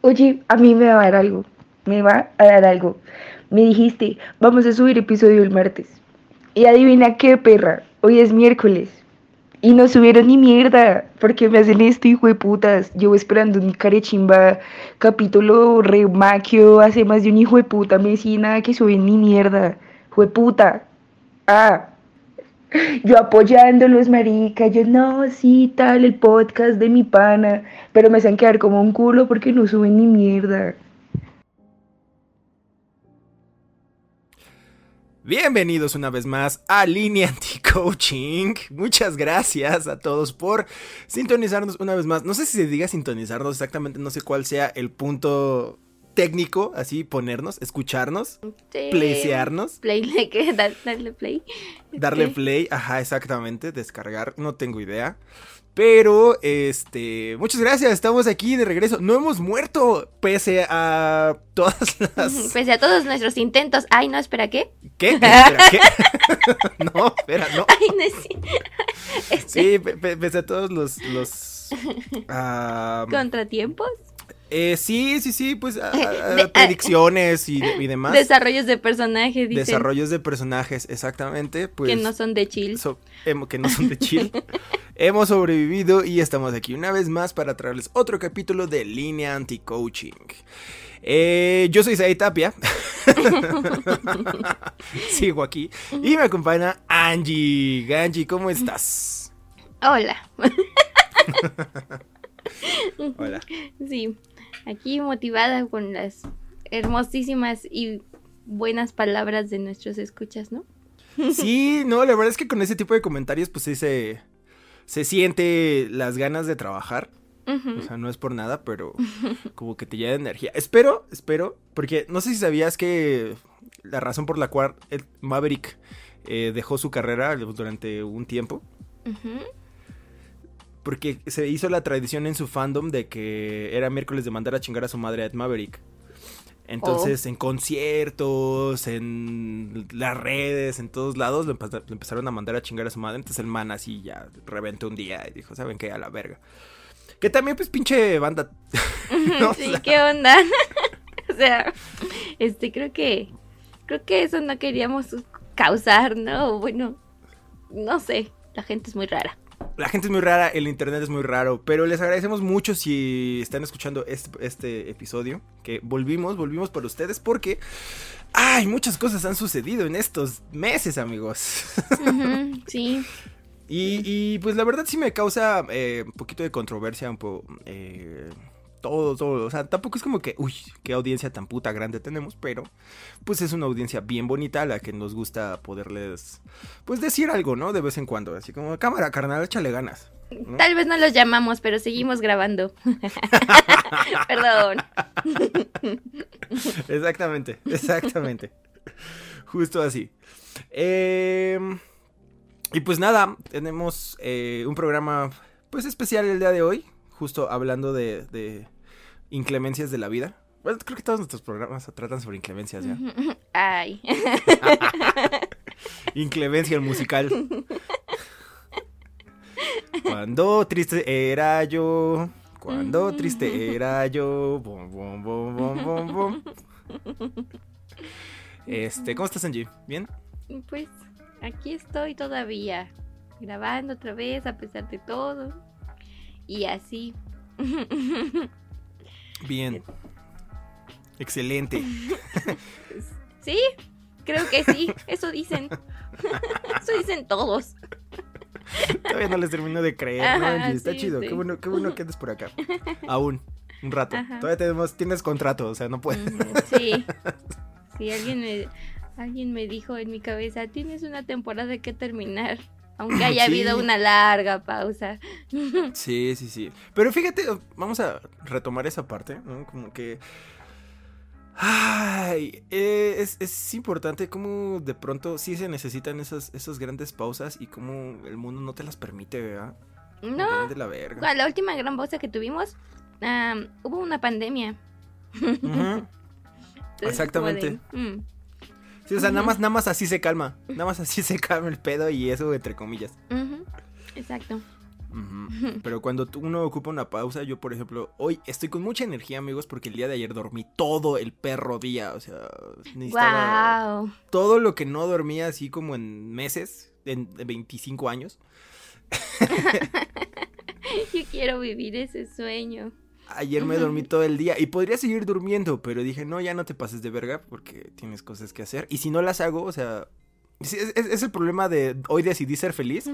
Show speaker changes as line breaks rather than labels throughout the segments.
Oye, a mí me va a dar algo. Me va a dar algo. Me dijiste, vamos a subir episodio el martes. Y adivina qué, perra. Hoy es miércoles. Y no subieron ni mierda. porque me hacen esto, hijo de putas? Llevo esperando un carechimba capítulo re maquio hace más de un hijo de puta. Me decía nada que suben ni mierda. Hijo de puta. Ah. Yo apoyándolos, marica, yo no, sí, tal, el podcast de mi pana, pero me hacen quedar como un culo porque no suben ni mierda.
Bienvenidos una vez más a Línea Anti-Coaching. Muchas gracias a todos por sintonizarnos una vez más. No sé si se diga sintonizarnos exactamente, no sé cuál sea el punto técnico, así ponernos, escucharnos,
Sí.
playsearnos.
Play, ¿qué? Dar- Darle play.
Darle
Este,
play, ajá, exactamente, descargar, no tengo idea. Pero, este, muchas gracias, estamos aquí de regreso. No hemos muerto, pese a todas las...
Pese a todos nuestros intentos. Ay, no, espera, ¿qué?
¿Qué? Espera, ¿qué? no, espera, no.
Ay, no es. Este,
Sí, pe- pese a todos los... los
Contratiempos.
Eh, sí, sí, sí, pues a- a-
De-
predicciones y, y demás.
Desarrollos de personajes, dicen.
Desarrollos de personajes, exactamente. Pues,
que no son de chill.
So- hemo- que no son de chill. Hemos sobrevivido y estamos aquí una vez más para traerles otro capítulo de Línea Anti-Coaching. Eh, yo soy Said Tapia. Sigo aquí. Y me acompaña Angie. Angie, ¿cómo estás?
Hola.
Hola.
Sí, aquí motivada con las hermosísimas y buenas palabras de nuestros escuchas, ¿no?
Sí, no, la verdad es que con ese tipo de comentarios, pues sí se, se siente las ganas de trabajar. O sea, no es por nada, pero como que te llena de energía. Espero, espero, porque no sé si sabías que la razón por la cual el Maverick eh, dejó su carrera durante un tiempo,
Ujú.
Porque se hizo la tradición en su fandom de que era miércoles de mandar a chingar a su madre a Ed Maverick. Entonces, en conciertos, en las redes, en todos lados, lo empezaron a mandar a chingar a su madre. Entonces el man así ya reventó un día y dijo, ¿saben qué? A la verga. Que también, pues, pinche banda. ¿no? O
Sí,
sea,
¿qué onda? o sea, este, creo que, creo que eso no queríamos causar, ¿no? Bueno, no sé, la gente es muy rara.
La gente es muy rara, el internet es muy raro, pero les agradecemos mucho si están escuchando este, este episodio, que volvimos, volvimos para ustedes porque, ay, muchas cosas han sucedido en estos meses, amigos.
Sí,
Y, y, pues la verdad sí me causa eh, un poquito de controversia, un poco... todo, todo. O sea, tampoco es como que, uy, qué audiencia tan puta grande tenemos, pero pues es una audiencia bien bonita a la que nos gusta poderles, pues decir algo, ¿no? De vez en cuando. Así como, cámara, carnal, échale ganas. ¿no?
tal vez no los llamamos, pero seguimos grabando. Perdón.
Exactamente, exactamente. Justo así. Eh, y pues nada, tenemos eh, un programa pues especial el día de hoy, justo hablando de, de inclemencias de la vida. Bueno, creo que todos nuestros programas tratan sobre inclemencias ya.
Ay.
Inclemencia el musical. Cuando triste era yo, cuando triste era yo, bom, bom, bom, bom, bom, bom. Este, ¿cómo estás, Angie? ¿Bien?
Pues aquí estoy todavía, grabando otra vez a pesar de todo. Y así.
Bien. Excelente.
Sí, creo que sí, eso dicen. Eso dicen todos.
Todavía no les termino de creer. Está
sí,
chido.
sí.
Qué bueno, qué bueno que andes por acá. Aún. Un rato.
Ajá.
Todavía tenemos, tienes contrato, o sea, no puedes.
Sí. Sí, alguien me, alguien me dijo en mi cabeza, tienes una temporada que terminar. Aunque haya
Sí.
habido una larga pausa.
Sí, sí, sí. Pero fíjate, vamos a retomar esa parte, ¿no? Como que... Ay, eh, es, es importante cómo de pronto sí se necesitan esas, esas grandes pausas y cómo el mundo no te las permite, ¿verdad?
No,
De la verga.
la última gran pausa que tuvimos, hubo una pandemia. Entonces,
Exactamente.
de, mm,
Sí, o sea, nada más, nada más así se calma. Nada más así se calma el pedo y eso entre comillas.
Exacto.
Pero cuando uno ocupa una pausa, yo por ejemplo, hoy estoy con mucha energía, amigos, porque el día de ayer dormí todo el perro día. O sea, necesitaba
Wow.
todo lo que no dormía así como en meses, en 25 años.
Yo quiero vivir ese sueño.
Ayer me dormí todo el día y podría seguir durmiendo, pero dije, no, ya no te pases de verga porque tienes cosas que hacer. Y si no las hago, o sea, es, es- es el problema de hoy decidí ser feliz,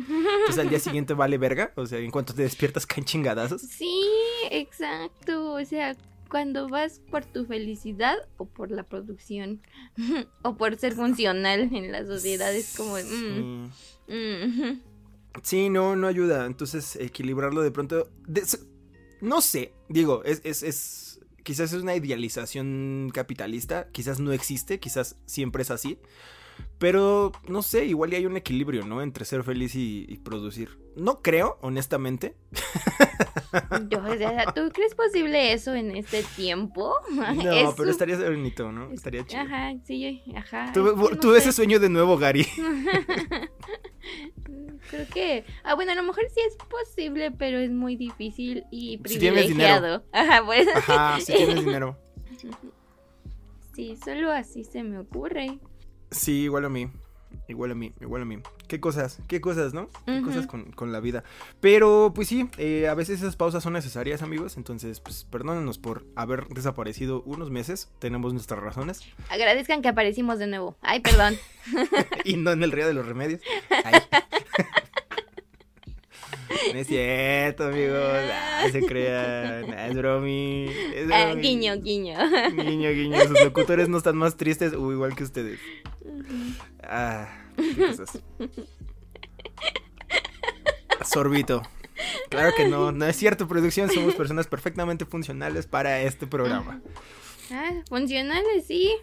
pues al día siguiente vale verga. O sea, en cuanto te despiertas caen chingadazos.
Sí, exacto. O sea, cuando vas por tu felicidad o por la producción o por ser funcional en la sociedad es como... mm,
Sí.
mm,
Sí, no, no ayuda. Entonces, equilibrarlo de pronto. de- no sé, digo, es, es, es. Quizás es una idealización capitalista, quizás no existe, quizás siempre es así. Pero, no sé, igual hay un equilibrio, ¿no? Entre ser feliz y, y producir. No creo, honestamente.
Yo, o sea, ¿tú crees posible eso en este tiempo?
No,
Es
pero
un-
estaría bonito, ¿no? Estaría chido.
Ajá, sí, ajá.
Tuve,
no
ese sueño de nuevo, Gary.
Creo que. Ah, bueno, a lo mejor sí es posible, pero es muy difícil y
Si tienes
privilegiado. Ajá, pues.
Ajá, si tienes dinero.
Sí, solo así se me ocurre.
Sí, igual a mí. Igual a mí, igual a mí. Qué cosas, qué cosas, ¿no? Qué cosas con, con la vida. Pero, pues sí, eh, a veces esas pausas son necesarias, amigos. Entonces, pues perdónenos por haber desaparecido unos meses. Tenemos nuestras razones.
Agradezcan que aparecimos de nuevo. Ay, perdón.
y no en el río de los remedios. Ay. no es cierto, amigos. Ah, se crean. Ah, es bromi. Es
Ah,
bromi.
guiño, guiño.
Guiño, guiño. Sus locutores no están más tristes o igual que ustedes. Ah, qué cosas. Sorbito. Claro que no, no es cierto, producción. Somos personas perfectamente funcionales para este programa.
Ah, funcionales, sí.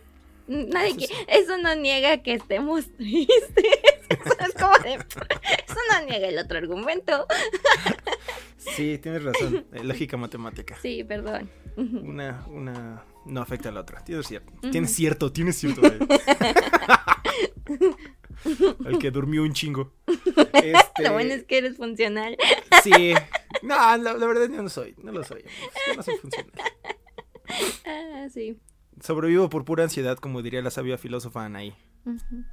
Nadie
Eso
que...
sí.
Eso no niega que estemos tristes. Es como de... Eso no niega el otro argumento.
Sí, tienes razón. eh, Lógica matemática.
Sí, perdón.
Una, una no afecta a la otra. Tienes cierto. Tienes cierto, tienes cierto. El que durmió un chingo. Este,
Lo bueno es que eres funcional.
Sí. No, la, la verdad yo no soy. No lo soy. Yo no soy funcional.
Ah, sí.
Sobrevivo por pura ansiedad, como diría la sabia filósofa Anaí.
Ujú.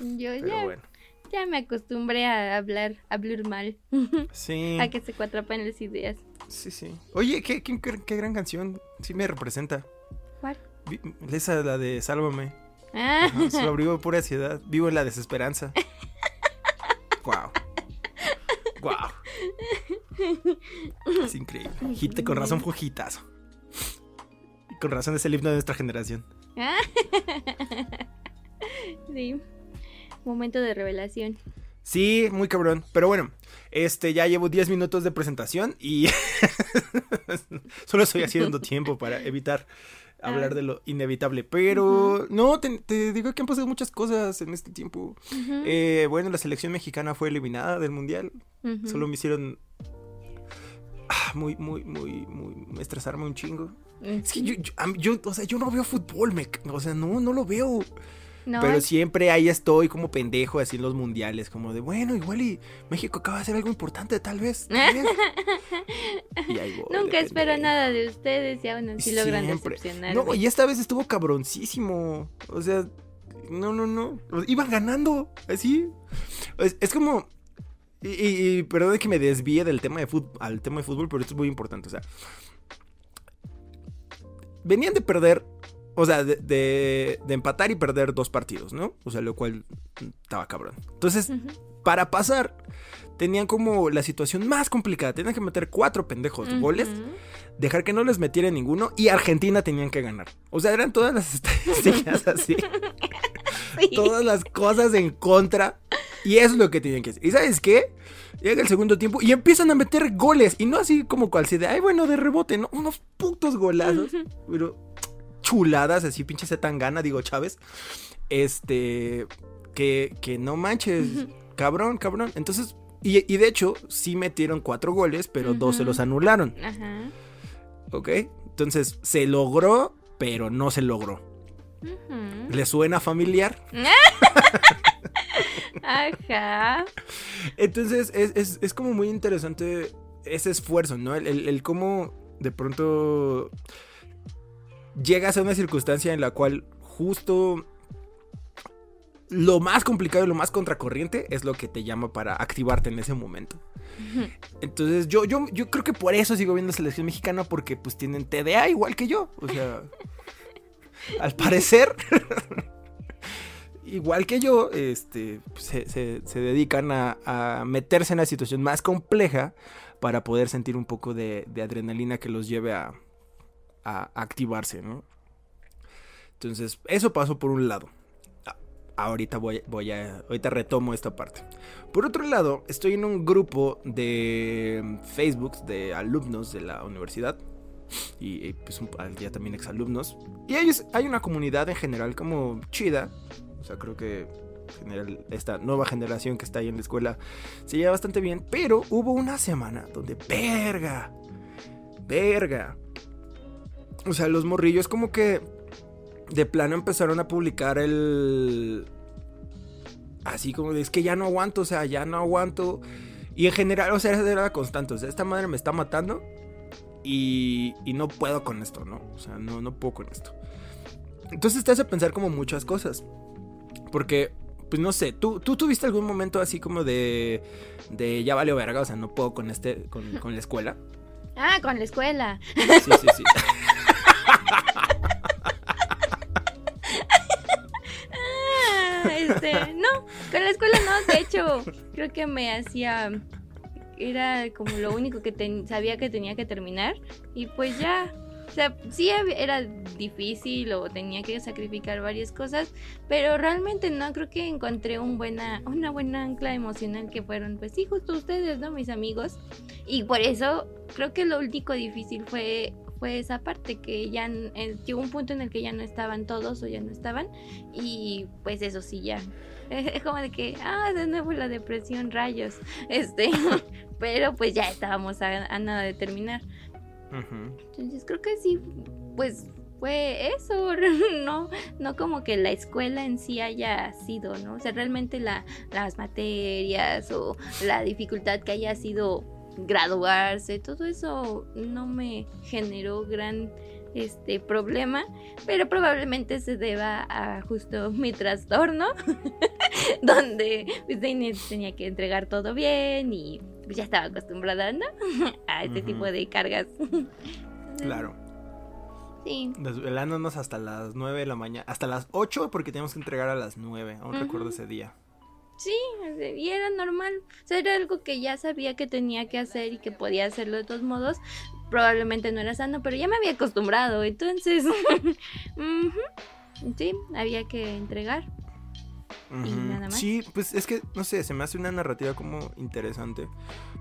Yo
Pero
ya,
bueno.
Ya me acostumbré a hablar, a hablar mal,
Sí.
a que se cuatrapan las ideas.
Sí, sí. Oye, qué, qué, qué- gran canción. Sí me representa.
¿Cuál?
Esa, la de Sálvame.
Ah,
Ajá, sobrevivo por pura ansiedad. Vivo en la desesperanza. Wow. Wow. Es increíble. Hit, con razón fue hitazo. Con razón es el himno de nuestra generación.
Ah. sí. Momento de revelación.
Sí, muy cabrón. Pero bueno, este ya llevo 10 minutos de presentación y solo estoy haciendo tiempo para evitar hablar de lo inevitable. Pero no, te, te digo que han pasado muchas cosas en este tiempo. Eh, bueno, la selección mexicana fue eliminada del mundial. Solo me hicieron ah, muy, muy, muy, muy estresarme un chingo. Es que yo, yo, o sea, yo no veo fútbol, me, o sea, no, no lo veo.
No,
Pero siempre ahí estoy como pendejo así en los mundiales, como de, bueno, igual y México acaba de hacer algo importante, tal vez. tal vez". y ahí voy,
Nunca espero nada de ustedes y aún así logran
Siempre.
decepcionarme.
No, y esta vez estuvo cabroncísimo. O sea, no, no, no. Iban ganando, así. Es, es como. Y, y, y perdón que me desvíe del tema de fútbol, al tema de fútbol, pero esto es muy importante. O sea, venían de perder, o sea, de, de- de empatar y perder dos partidos, ¿no? O sea, lo cual estaba cabrón. Entonces, para pasar, tenían como la situación más complicada. Tenían que meter cuatro pendejos goles
Ujú.
dejar que no les metiera ninguno y Argentina tenían que ganar. O sea, eran todas las estadísticas así,
Sí.
todas las cosas en contra Y eso es lo que tienen que hacer. ¿Y sabes qué? Llega el segundo tiempo y empiezan a meter goles. Y no así como cual se de, ay, bueno, de rebote, ¿no? Unos putos golazos. Pero chuladas, así pinche se tan gana, digo Chávez. Este, que, que no manches, cabrón, cabrón. Entonces, y, de hecho, sí metieron cuatro goles, pero dos se los anularon. Ajá. ¿Ok? Entonces, se logró, pero no se logró. ¿Le suena familiar? Ajá. Entonces, es, como muy interesante ese esfuerzo, ¿no? El, el cómo de pronto llegas a una circunstancia en la cual justo lo más complicado y lo más contracorriente es lo que te llama para activarte en ese momento. Entonces yo, yo, yo creo que por eso sigo viendo selección mexicana porque pues tienen TDA igual que yo. O sea, al parecer, igual que yo, este, se, dedican a, meterse en la situación más compleja para poder sentir un poco de, adrenalina que los lleve a, a activarse, ¿no? Entonces, eso pasó por un lado ahorita voy, voy a. Ahorita retomo esta parte. Por otro lado, estoy en un grupo de Facebook de alumnos de la universidad. Y, pues ya también exalumnos. Y ellos, hay una comunidad en general como chida. O sea, creo que general, esta nueva generación que está ahí en la escuela se lleva bastante bien. Pero hubo una semana donde, verga, verga. O sea, los morrillos como que de plano empezaron a publicar el... Así como de, es que ya no aguanto, o sea, ya no aguanto. Y en general, o sea, era constante. O sea, esta madre me está matando y, y no puedo con esto, ¿no? O sea, no, no puedo con esto. Entonces te hace pensar como muchas cosas. Porque, pues no sé, ¿tú, tú tuviste algún momento así como de, de ya valió verga, o sea, no puedo con, este, con, con la escuela?
Ah, con la escuela. Sí, sí, sí. Este, no, con la escuela no, de hecho, creo que me hacía, era como lo único que sabía que tenía que terminar y pues ya, o sea, sí era difícil o tenía que sacrificar varias cosas, pero realmente no creo que encontré un buena, una buena ancla emocional que fueron, pues sí, justo ustedes, ¿no? Mis amigos. Y por eso creo que lo único difícil fue fue esa parte que ya llegó un punto en el que ya no estaban todos o ya no estaban y pues eso sí ya. Es como de que ah de nuevo la depresión rayos este pero pues ya estábamos a, nada de terminar. Entonces creo que sí pues fue eso, no, no como que la escuela en sí haya sido, ¿no? O sea, realmente la, las materias o la dificultad que haya sido graduarse, todo eso no me generó gran este problema, pero probablemente se deba a justo mi trastorno, donde pues, tenía que entregar todo bien y pues, ya estaba acostumbrada a este tipo de cargas.
claro. Sí. Desvelándonos hasta las 9 de la mañana, hasta las 8 porque teníamos que entregar a las 9, aún recuerdo ese día.
Sí, y era normal. O sea, era algo que ya sabía que tenía que hacer y que podía hacerlo de todos modos. Probablemente no era sano, pero ya me había acostumbrado. Entonces, sí, había que entregar.
Y nada más. Sí, pues es que, no sé, se me hace una narrativa como interesante.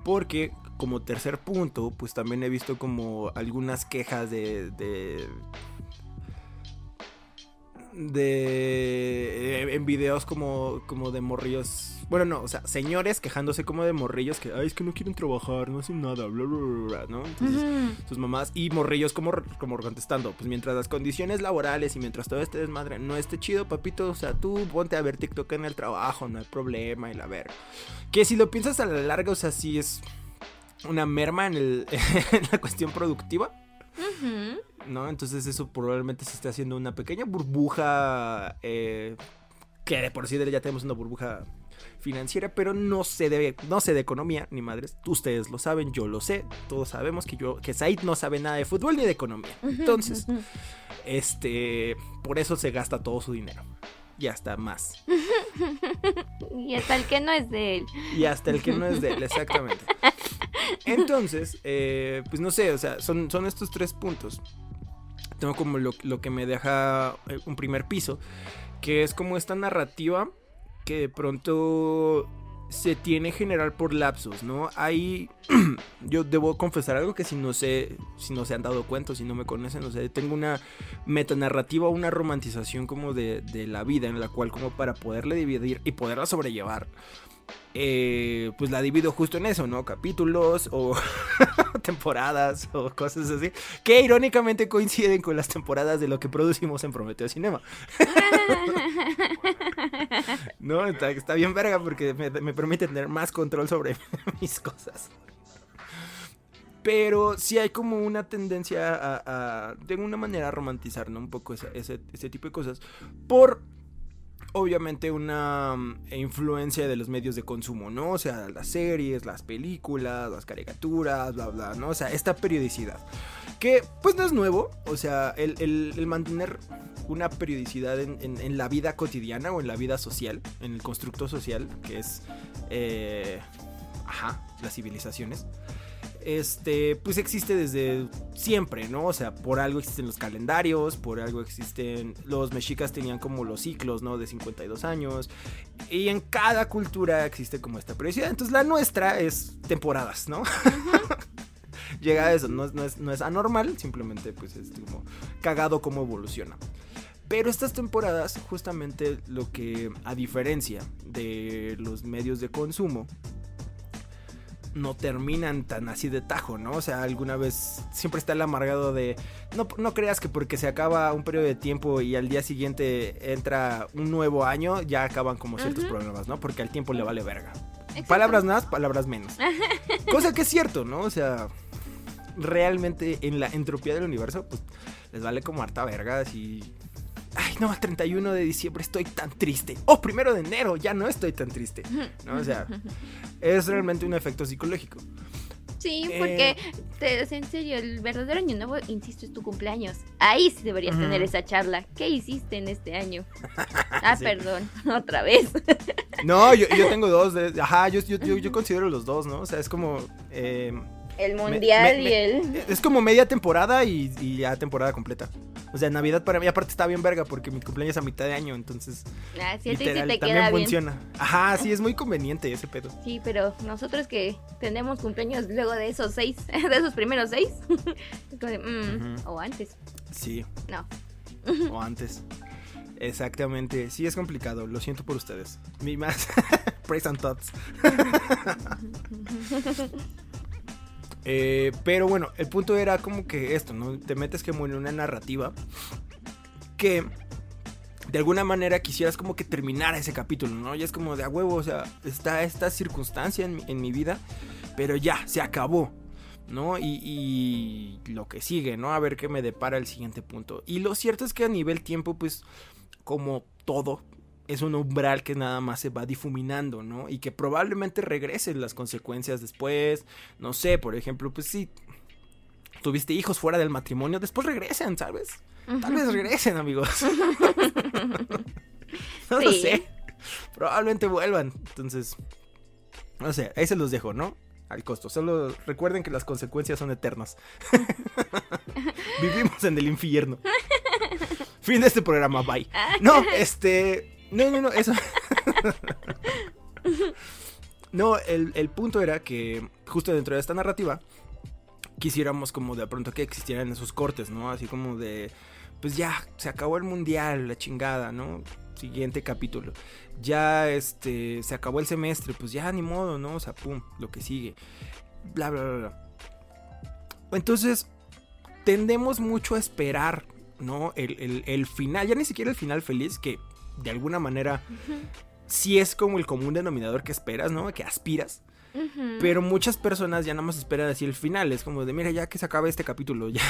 Porque como tercer punto, pues también he visto como algunas quejas de, de de eh, en videos como como de morrillos bueno no o sea señores quejándose como de morrillos que ay es que no quieren trabajar no hacen nada bla bla bla, no entonces sus mamás y morrillos como como contestando pues mientras las condiciones laborales y mientras todo este desmadre no esté chido papito o sea tú ponte a ver TikTok en el trabajo no hay problema y la ver que si lo piensas a la larga o sea sí es una merma en, el, en la cuestión productiva ¿no? Entonces eso probablemente se esté haciendo una pequeña burbuja, eh, que de por sí ya tenemos una burbuja financiera, pero no sé de, no sé de economía, ni madres. Ustedes lo saben, yo lo sé, todos sabemos que yo, que Said no sabe nada de fútbol ni de economía. Entonces, este, por eso se gasta todo su dinero. Y hasta más.
y hasta el que no es de él.
Y hasta el que no es de él, exactamente. Entonces, eh, pues no sé, o sea, son, son estos tres puntos tengo como lo, que me deja eh, un primer piso, que es como esta narrativa que de pronto se tiene general por lapsos, ¿no? Hay, yo debo confesar algo que si no sé, si no se han dado cuenta, si no me conocen, o sea, tengo una metanarrativa, una romantización como de, de la vida en la cual como para poderle dividir y poderla sobrellevar, eh, pues la divido justo en eso, ¿no? Capítulos o temporadas o cosas así, que irónicamente coinciden con las temporadas de lo que producimos en Prometeo Cinema. no, está, bien verga porque me, permite tener más control sobre mis cosas. Pero sí hay como una tendencia a, de alguna manera, a romantizar, ¿no? Un poco ese, ese tipo de cosas. Por obviamente una mm, influencia de los medios de consumo, ¿no? O sea, las series, las películas, las caricaturas, bla, bla, ¿no? O sea, esta periodicidad. Que pues no es nuevo, o sea, el, mantener una periodicidad en, la vida cotidiana o en la vida social, en el constructo social, que es, eh, ajá, las civilizaciones este, pues existe desde siempre, ¿no? O sea, por algo existen los calendarios, por algo existen, los mexicas tenían como los ciclos, ¿no? De 52 años, y en cada cultura existe como esta periodicidad, entonces la nuestra es temporadas, ¿no? Llega a eso, no, es, no es anormal, simplemente pues es como cagado cómo evoluciona. Pero estas temporadas, justamente lo que, a diferencia de los medios de consumo, no terminan tan así de tajo, ¿no? O sea, alguna vez siempre está el amargado de, no, no creas que porque se acaba un periodo de tiempo y al día siguiente entra un nuevo año, ya acaban como ciertos problemas, ¿no? Porque al tiempo le vale verga. Palabras más, palabras menos. Cosa que es cierto, ¿no? O sea, realmente en la entropía del universo, pues les vale como harta verga y ay no, el 31 de diciembre estoy tan triste. O primero de enero ya no estoy tan triste. ¿no? O sea, es realmente un efecto psicológico.
Sí, porque te, en serio, el verdadero año nuevo, insisto, es tu cumpleaños. Ahí sí deberías tener esa charla. ¿Qué hiciste en este año? Ah, perdón, otra vez.
no, yo, tengo dos. ajá, yo, yo, considero los dos, ¿no? O sea, es como... Eh,
el mundial y el.
Es como media temporada y, ya temporada completa. O sea, Navidad para mí aparte está bien verga porque mi cumpleaños es a mitad de año, entonces.
Ah, sí, sí te también funciona.
Ajá, sí, es muy conveniente ese pedo.
Sí, pero nosotros que tenemos cumpleaños luego de esos seis, de esos primeros seis, mm, o antes.
Sí.
No.
o antes. Exactamente, sí es complicado, lo siento por ustedes. Mi más praise and thoughts. Eh, pero bueno, el punto era como que esto, ¿no? Te metes como en una narrativa que de alguna manera quisieras como que terminar ese capítulo, ¿no? Ya es como de a huevo, o sea, está esta circunstancia en, mi vida, pero ya, se acabó, ¿no? Y, y, lo que sigue, ¿no? A ver qué me depara el siguiente punto. Y lo cierto es que a nivel tiempo, pues, como todo, es un umbral que nada más se va difuminando, ¿no? Y que probablemente regresen las consecuencias después. No sé, por ejemplo, pues si tuviste hijos fuera del matrimonio, después regresen, ¿sabes? Tal vez regresen, amigos. no lo sé. Probablemente vuelvan. Entonces, no sé, ahí se los dejo, ¿no? Al costo. Solo recuerden que las consecuencias son eternas. Vivimos en el infierno. Fin de este programa, bye. No, este. No, no, no, eso. no, el, punto era que justo dentro de esta narrativa quisiéramos como de pronto que existieran esos cortes, ¿no? Así como de, pues ya, se acabó el mundial, la chingada, ¿no? Siguiente capítulo. Ya, este, se acabó el semestre, pues ya, ni modo, ¿no? O sea, pum, lo que sigue. Bla, bla, bla, bla. Entonces, tendemos mucho a esperar, ¿no? El, el final, ya ni siquiera el final feliz, que de alguna manera sí es como el común denominador que esperas, ¿no? Que aspiras. Pero muchas personas ya nada más esperan así el final. Es como de, mira, ya que se acaba este capítulo, ya.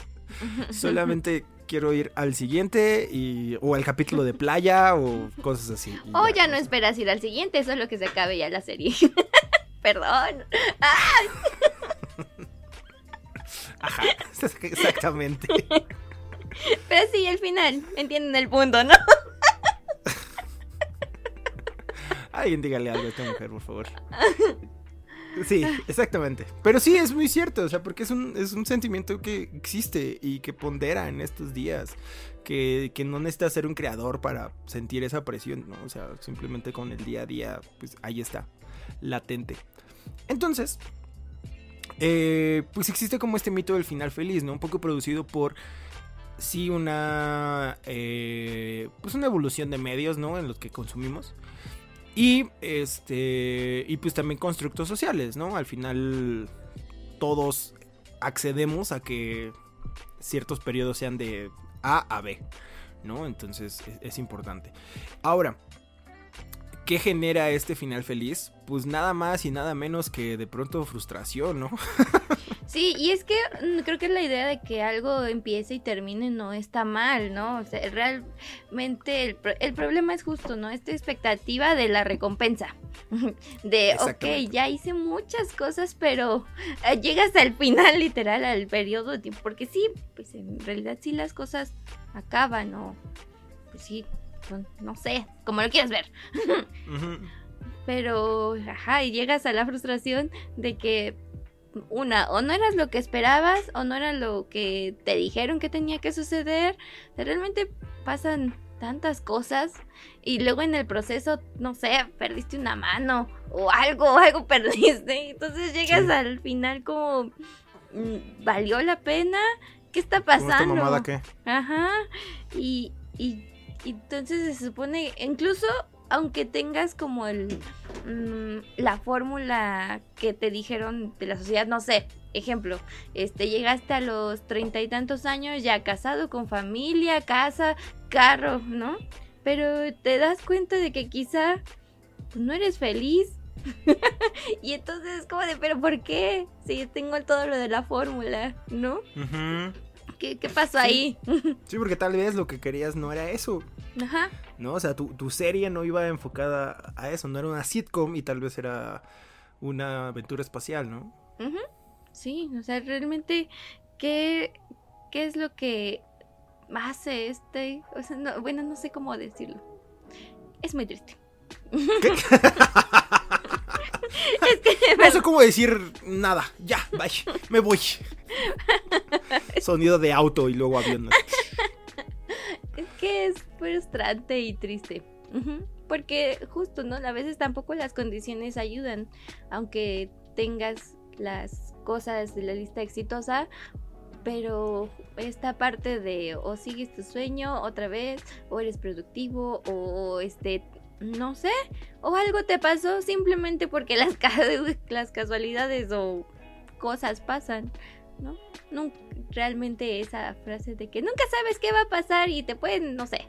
Solamente quiero ir al siguiente y, o al capítulo de playa o cosas así.
O ya, no esperas ir al siguiente, solo que se acabe ya la serie. Perdón.
Ajá, exactamente.
Pero sí, el final, entienden el punto, ¿no?
Alguien dígale algo a esta mujer, por favor. Sí, exactamente. Pero sí, es muy cierto, o sea, porque es un, es un sentimiento que existe y que pondera en estos días. Que, que no necesita ser un creador para sentir esa presión, ¿no? O sea, simplemente con el día a día, pues ahí está, latente. Entonces, eh, pues existe como este mito del final feliz, ¿no? Un poco producido por sí una eh, pues una evolución de medios, ¿no? En los que consumimos. Y este. Y pues también constructos sociales, ¿no? Al final. Todos accedemos a que ciertos periodos sean de A a B. ¿No? Entonces es, es importante. Ahora. ¿Qué genera este final feliz? Pues nada más y nada menos que de pronto frustración, ¿no?
Sí, y es que mm, creo que la idea de que algo empiece y termine no está mal, ¿no? O sea, realmente el, el problema es justo, ¿no? Esta expectativa de la recompensa. De, ok, ya hice muchas cosas, pero eh, llegas al final, literal, al periodo de tiempo. Porque sí, pues en realidad sí las cosas acaban, ¿no? Pues sí, son- no sé, como lo quieras ver. Pero, ajá, y llegas a la frustración de que una, o no eras lo que esperabas, o no era lo que te dijeron que tenía que suceder. Realmente pasan tantas cosas y luego en el proceso, no sé, perdiste una mano o algo, algo perdiste. Entonces llegas
Sí.
al final como, mm, ¿valió la pena? ¿Qué está
¿Cómo esta
pasando?
mamada qué?
Ajá. Y, y, y entonces se supone, incluso aunque tengas como el mm, la fórmula que te dijeron de la sociedad, no sé, ejemplo, este llegaste a los treinta y tantos años ya casado con familia, casa, carro, ¿no? Pero te das cuenta de que quizá no eres feliz. y entonces es como de, pero ¿por qué? Si tengo todo lo de la fórmula, ¿no? ¿Qué, qué pasó
Sí.
ahí?
Sí, porque tal vez lo que querías no era eso,
Ajá.
¿no? O sea, tu, tu serie no iba enfocada a eso, no era una sitcom y tal vez era una aventura espacial, ¿no?
Sí, o sea, realmente, ¿qué, qué es lo que hace este? O sea, no- bueno, no sé cómo decirlo. Es muy triste.
¿Qué?
Es que,
No sé cómo decir nada. Ya, bye. Me voy. Sonido de auto y luego avión.
es que es frustrante y triste. Porque justo, ¿no? A veces tampoco las condiciones ayudan. Aunque tengas las cosas de la lista exitosa, pero esta parte de o sigues tu sueño otra vez, o eres productivo, o este, no sé, o algo te pasó simplemente porque las, las casualidades o cosas pasan, ¿no? Realmente esa frase de que nunca sabes qué va a pasar y te pueden, no sé,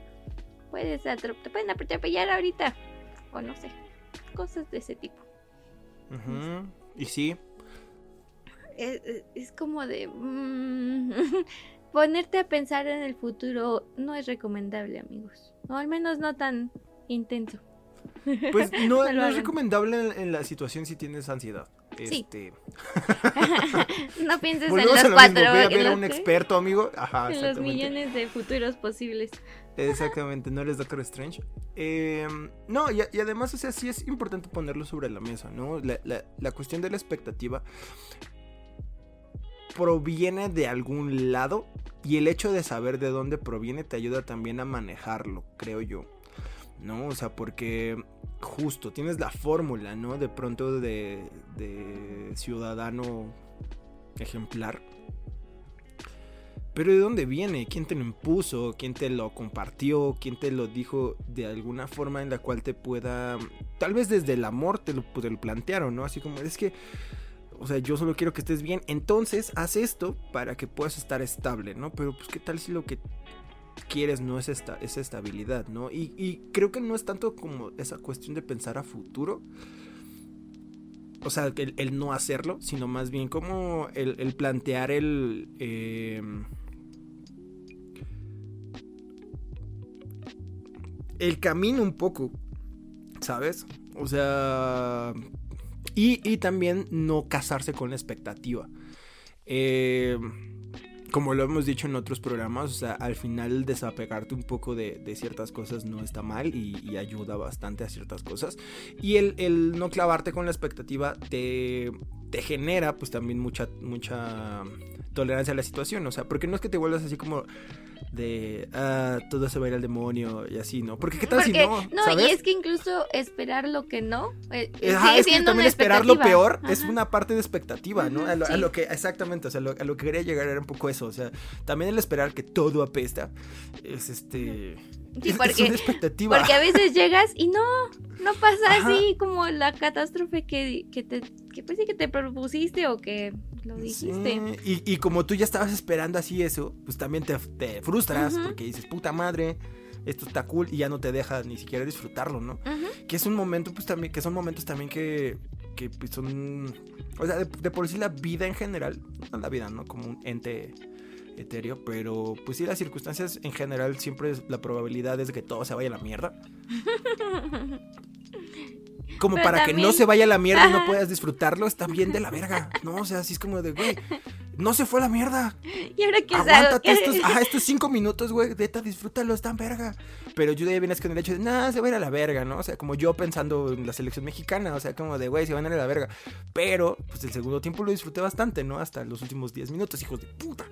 puedes te pueden atropellar ahorita, o no sé, cosas de ese tipo.
Ujú. Y sí,
es, es- como de mm, ponerte a pensar en el futuro no es recomendable amigos o al menos no tan intenso
pues no,
No lo
no es recomendable en, en la situación si tienes ansiedad.
Sí.
Este,
no pienses en los cuatro.
Voy a ver a un experto, amigo. Ajá,
en los millones de futuros posibles
Exactamente, no eres Doctor Strange. Eh, no, y, y además, o sea, sí es importante ponerlo sobre la mesa, ¿no? La, la- la cuestión de la expectativa proviene de algún lado y el hecho de saber de dónde proviene te ayuda también a manejarlo, creo yo. ¿No? O sea, porque justo tienes la fórmula, ¿no? De pronto de, de ciudadano ejemplar. Pero ¿de dónde viene? ¿Quién te lo impuso? ¿Quién te lo compartió? ¿Quién te lo dijo de alguna forma en la cual te pueda... Tal vez desde el amor te lo, te lo plantearon, ¿no? Así como, es que... O sea, yo solo quiero que estés bien. Entonces, haz esto para que puedas estar estable, ¿no? Pero pues, ¿qué tal si lo que quieres no es esta, esa estabilidad, ¿no? Y, creo que no es tanto como esa cuestión de pensar a futuro. O sea, el, no hacerlo, sino más bien como el, el plantear el... eh, el camino un poco, ¿sabes? O sea... Y, y también no casarse con la expectativa. Eh, como lo hemos dicho en otros programas, o sea, al final desapegarte un poco de, ciertas cosas no está mal y, ayuda bastante a ciertas cosas. Y el, el no clavarte con la expectativa te, te genera pues también mucha, mucha tolerancia a la situación, o sea, porque no es que te vuelvas así como de ah, todo se va a ir al demonio y así, ¿no? Porque qué tal si no.
No, y es que incluso esperar lo que no.
Eh, es que también esperar lo peor es una parte de expectativa, ¿no? A lo, que, exactamente, o sea, a lo que quería llegar era un poco eso, o sea, también el esperar que todo apesta es este.
Sí, porque, expectativa. porque a veces llegas y no, no pasa así como la catástrofe que, que te, que pues sí que te propusiste o que lo dijiste.
Y, como tú ya estabas esperando así eso, pues también te, frustras porque dices, puta madre, esto está cool y ya no te deja ni siquiera disfrutarlo, ¿no? Que es un momento, pues también, que son momentos también que, que pues, son, o sea, de, por sí la vida en general, no la vida, ¿no? Como un ente etéreo, pero pues sí, las circunstancias en general siempre la probabilidad es de que todo se vaya a la mierda. como para que no se vaya a la mierda y no puedas disfrutarlo, está bien de la verga. No, o sea, así es como de, güey, no se fue a la mierda.
¿Y ahora qué
Aguántate estos, ajá, estos cinco minutos, güey, neta, disfrútalo, están verga. Pero yo de vienes con el hecho de, nada, se va a ir a la verga, ¿no? O sea, como yo pensando en la selección mexicana, o sea, como de, güey, se van a ir a la verga. Pero, pues el segundo tiempo lo disfruté bastante, ¿no? Hasta los últimos diez minutos, hijos de puta.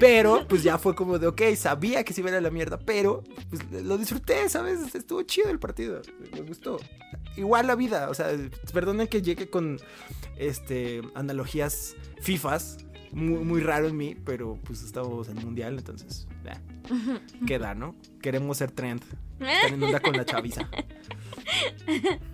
Pero, pues ya fue como de, ok, sabía que se iba a la mierda, pero pues, lo disfruté, ¿sabes? Estuvo chido el partido, me gustó. Igual la vida, o sea, perdonen que llegue con este analogías FIFAs, muy, muy raro en mí, pero pues estamos en mundial, entonces, queda, ¿no? Queremos ser trend, estar con la chaviza.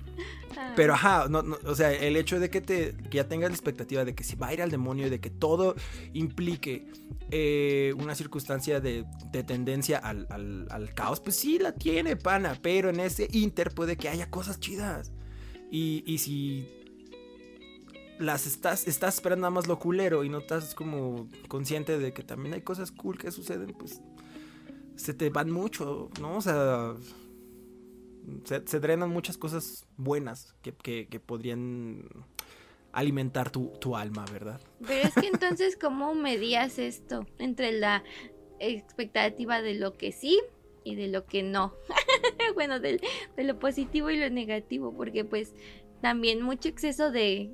Pero ajá, no, o sea, el hecho de que, te, que ya tengas la expectativa de que si va a ir al demonio, de que todo implique eh, una circunstancia de, tendencia al, caos, pues sí la tiene, pana, pero en ese inter puede que haya cosas chidas. Y, y si las estás, estás esperando nada más lo culero y no estás como consciente de que también hay cosas cool que suceden, pues se te van mucho, ¿no? O sea se, drenan muchas cosas buenas que, podrían alimentar tu, alma, ¿verdad?
Pero es que entonces, ¿cómo medías esto entre la expectativa de lo que sí y de lo que no? bueno, de lo positivo y lo negativo, porque pues también mucho exceso de,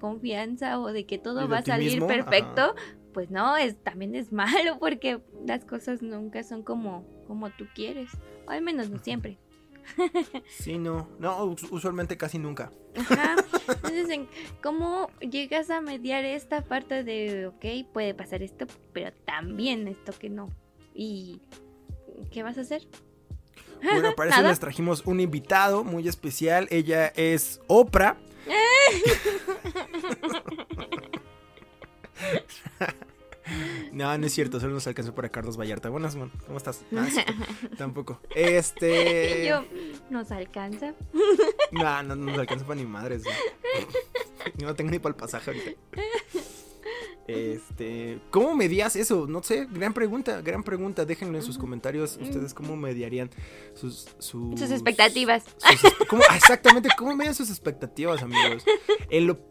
confianza o de que todo va a salir perfecto, pues no, es, también es malo porque las cosas nunca son como, como tú quieres, o al menos no siempre.
Sí, no. No, usualmente casi nunca.
Ajá. Entonces, ¿cómo llegas a mediar esta parte de, ok, puede pasar esto, pero también esto que no? ¿Y qué vas a hacer?
Bueno, para eso les trajimos un invitado muy especial. Ella es Oprah. No, no es cierto, solo nos alcanzó para Carlos Vallarta. Buenas, ¿cómo estás? Ah, tampoco. Este.
Yo, ¿nos alcanza?
No, no, nos alcanza para ni madres. Yo no tengo ni para el pasaje ahorita. Este, ¿cómo medías eso? No sé, gran pregunta, gran pregunta. Déjenlo en sus comentarios ustedes cómo mediarían sus sus,
expectativas.
Ah, exactamente, ¿cómo medían sus expectativas, amigos?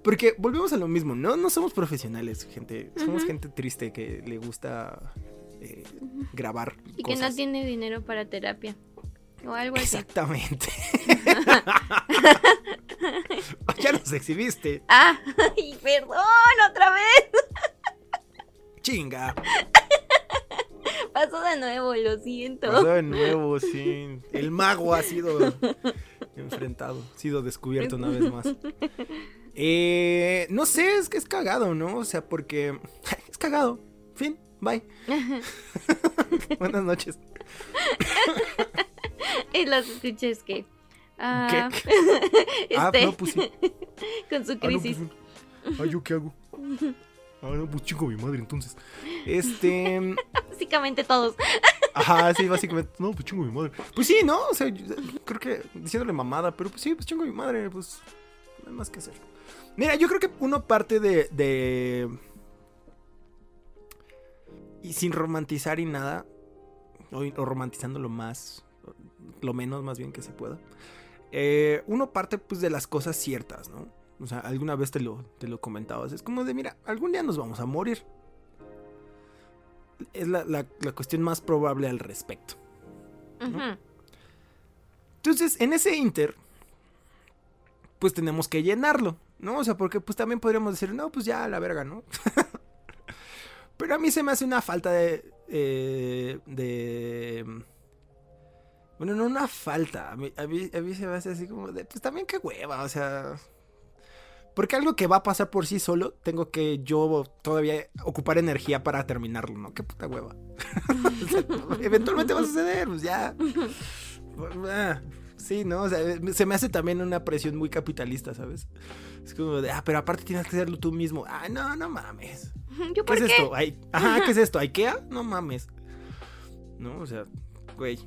porque volvemos a lo mismo, no no somos profesionales, gente. Somos gente triste que le gusta eh, grabar
y que no tiene dinero para terapia. O algo así.
Exactamente. ya nos exhibiste.
Ah, perdón, otra vez.
Chinga.
Pasó de nuevo, lo siento.
Pasó de nuevo, sí. El mago ha sido enfrentado, ha sido descubierto una vez más. Eh, no sé, es que es cagado, ¿no? O sea, porque es cagado. Fin, bye. Buenas noches.
y los escuches que.
Ah, ah, este, no, pues sí.
Con su crisis.
Ah, no, pues, ¿yo qué hago? Ah, no, pues chingo mi madre, entonces. Este.
básicamente todos.
Ajá, sí, básicamente. No, pues chingo mi madre. Pues sí, ¿no? O sea, creo que diciéndole mamada, pero pues sí, pues chingo mi madre, pues. No hay más que hacer. Mira, yo creo que uno parte de. de... Y sin romantizar y nada. O, romantizando lo más. Lo menos, más bien que se pueda. Eh, uno parte, pues, de las cosas ciertas, ¿no? O sea, alguna vez te lo, te lo comentabas. Es como de, mira, algún día nos vamos a morir. Es la, la- la cuestión más probable al respecto. Entonces, en ese inter, pues tenemos que llenarlo, ¿no? O sea, porque pues también podríamos decir, no, pues ya, la verga, ¿no? Pero a mí se me hace una falta de... eh, de... Bueno, no una falta. A mí, a, mí, a mí se me hace así como de... Pues también qué hueva, o sea... Porque algo que va a pasar por sí solo, tengo que yo todavía ocupar energía para terminarlo, ¿no? Qué puta hueva. O sea, eventualmente va a suceder, pues ya. Ah, Sí, ¿no? O sea, se me hace también una presión muy capitalista, ¿sabes? Es como de, ah, pero aparte tienes que hacerlo tú mismo. Ah, no, no mames.
¿Yo
¿Qué
por
es
qué?
esto? Ay- Ajá, ¿qué es esto? ¿Ikea? No mames. No, o sea, güey.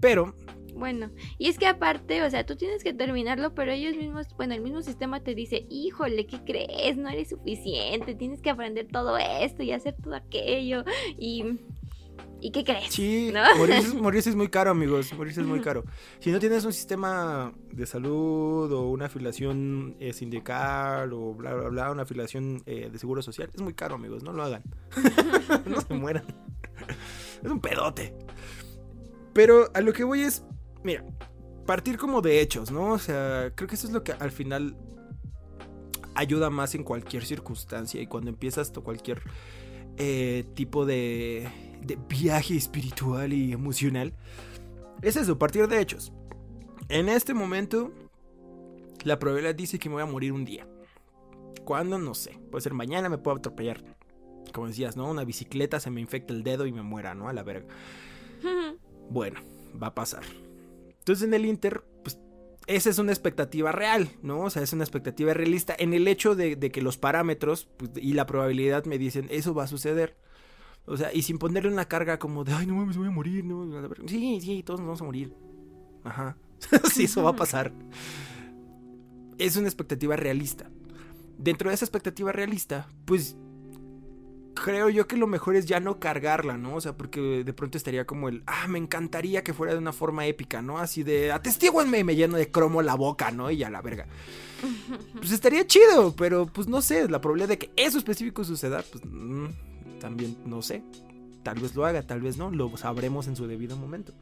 Pero,
Bueno, y es que aparte, o sea, tú tienes que terminarlo, pero ellos mismos, bueno, el mismo sistema te dice, híjole, ¿qué crees? No eres suficiente, tienes que aprender todo esto y hacer todo aquello. Y, ¿y qué crees?
sí,
¿No?
morirse, morirse es muy caro, amigos. Morirse es muy caro. Si no tienes un sistema de salud o una afiliación eh, sindical o bla, bla, bla, una afiliación eh, de seguro social, es muy caro, amigos. No lo hagan. no se mueran. Es un pedote. Pero a lo que voy es, mira, partir como de hechos, ¿no? O sea, creo que eso es lo que al final ayuda más en cualquier circunstancia y cuando empiezas to- cualquier eh, tipo de, de viaje espiritual y emocional. Es eso, partir de hechos. En este momento, la probabilidad dice que me voy a morir un día. ¿Cuándo? No sé. Puede ser mañana, me puedo atropellar. Como decías, ¿no? Una bicicleta se me infecta el dedo y me muera, ¿no? A la verga. Bueno, va a pasar. Entonces en el Inter, pues esa es una expectativa real, ¿no? O sea, es una expectativa realista en el hecho de, que los parámetros pues, y la probabilidad me dicen, eso va a suceder. O sea, y sin ponerle una carga como de, ay, no mames, voy a morir, ¿no? Sí, sí, todos nos vamos a morir. Ajá. sí, eso va a pasar. Es una expectativa realista. Dentro de esa expectativa realista, pues creo yo que lo mejor es ya no cargarla, ¿no? O sea, porque de pronto estaría como el, ah, me encantaría que fuera de una forma épica, ¿no? Así de, atestíguenme y me lleno de cromo la boca, ¿no? Y a la verga. Pues estaría chido, pero pues no sé, la probabilidad de que eso específico suceda, pues mm, también no sé. Tal vez lo haga, tal vez no, lo sabremos en su debido momento.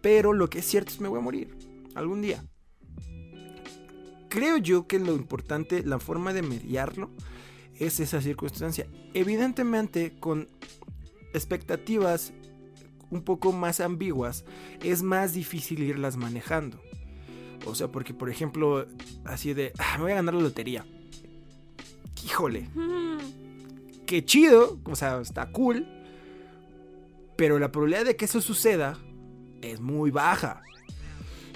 Pero lo que es cierto es que me voy a morir algún día. Creo yo que lo importante, la forma de mediarlo, es esa circunstancia. Evidentemente, con expectativas un poco más ambiguas, es más difícil irlas manejando. O sea, porque por ejemplo, así de, ah, me voy a ganar la lotería. Híjole, qué chido, o sea, está cool. Pero la probabilidad de que eso suceda es muy baja.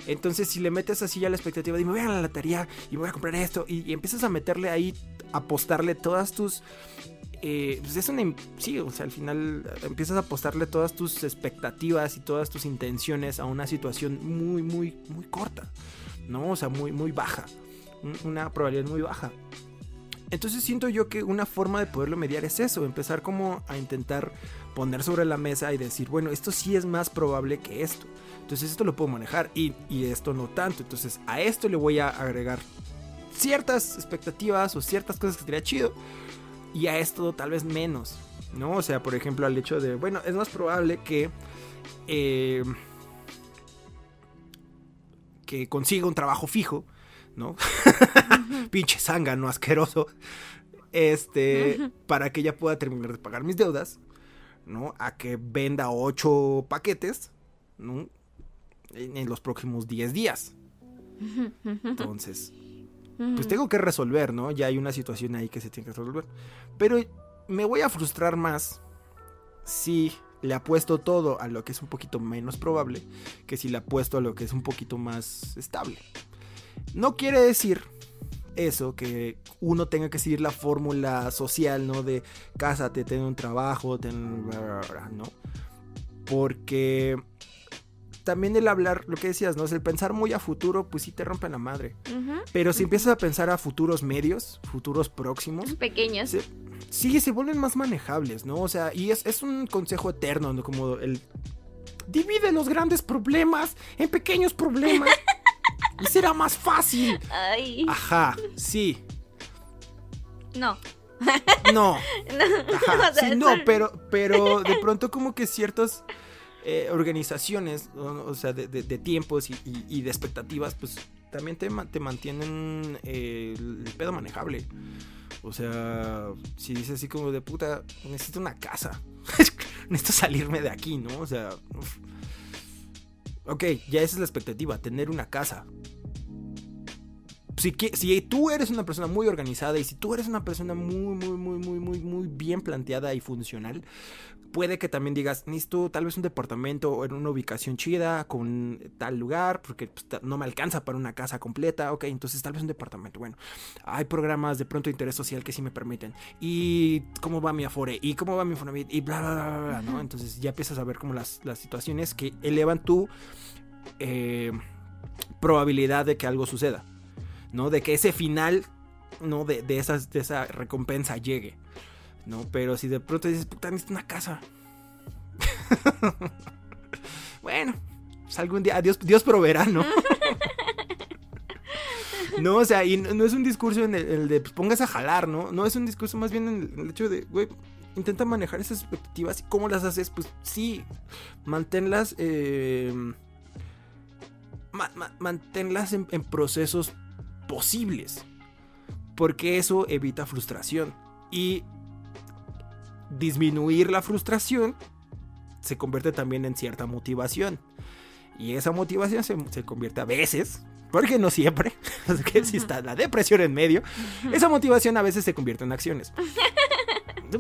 Entonces, si le metes así ya la expectativa de me voy a ganar la lotería y me voy a comprar esto, y, y empiezas a meterle ahí, apostarle todas tus. eh, pues es una. Sí, o sea, al final empiezas a apostarle todas tus expectativas y todas tus intenciones a una situación muy, muy, muy corta, ¿no? O sea, muy, muy baja. un- Una probabilidad muy baja. Entonces siento yo que una forma de poderlo mediar es eso, empezar como a intentar poner sobre la mesa y decir, bueno, esto sí es más probable que esto. Entonces esto lo puedo manejar y, y esto no tanto. Entonces a esto le voy a agregar ciertas expectativas o ciertas cosas que estaría chido y a esto tal vez menos. ¿No? O sea, por ejemplo, al hecho de, bueno, es más probable que... eh, que consiga un trabajo fijo, ¿no? Pinche zángano asqueroso. Este, para que ella pueda terminar de pagar mis deudas, ¿no? A que venda ocho paquetes, ¿no? En, en los próximos 10 días. Entonces, pues tengo que resolver, ¿no? Ya hay una situación ahí que se tiene que resolver. Pero me voy a frustrar más si le apuesto todo a lo que es un poquito menos probable que si le apuesto a lo que es un poquito más estable. No quiere decir eso, que uno tenga que seguir la fórmula social, ¿no? De cásate, ten un trabajo, ten... ¿no? Porque también el hablar, lo que decías, ¿no? Es el pensar muy a futuro, pues sí te rompe la madre. Pero si empiezas a pensar a futuros medios, futuros próximos,
Pequeños.
se- sí, se vuelven más manejables, ¿no? O sea, y es, es un consejo eterno, ¿no? Como el... Divide los grandes problemas en pequeños problemas. Y será más fácil.
Ay.
Ajá, sí.
No.
No.
No,
Ajá,
o sea,
sí, no, pero, pero de pronto como que ciertas eh, organizaciones, o, sea, de, tiempos y, de expectativas, pues también te, te mantienen eh, el pedo manejable. O sea, si dices así como de puta, necesito una casa. necesito salirme de aquí, ¿no? O sea, ok, ya esa es la expectativa, tener una casa. Si, si tú eres una persona muy organizada y si tú eres una persona muy, muy, muy, muy, muy, muy bien planteada y funcional, puede que también digas, necesito tal vez un departamento o en una ubicación chida con tal lugar, porque pues, no me alcanza para una casa completa, ok, entonces tal vez un departamento. Bueno, hay programas de pronto de interés social que sí me permiten. Y cómo va mi Afore, y cómo va mi Infonavit, y bla, bla, bla, bla, bla, ¿no? Entonces ya empiezas a ver como las, las situaciones que elevan tu eh, probabilidad de que algo suceda. ¿no? De que ese final, ¿no? De, de, esas, de esa recompensa llegue, ¿no? Pero si de pronto dices, puta, necesito una casa. bueno, pues algún día, Dios, Dios proveerá, ¿no? no, o sea, y no, es un discurso en el, de, pues póngase a jalar, ¿no? No es un discurso más bien en el, hecho de, güey, intenta manejar esas expectativas y cómo las haces, pues sí, manténlas, eh, ma- ma- manténlas en, en procesos posibles. Porque eso evita frustración. Y disminuir la frustración se convierte también en cierta motivación. Y esa motivación se, se convierte a veces, porque no siempre, es que si está la depresión en medio, esa motivación a veces se convierte en acciones.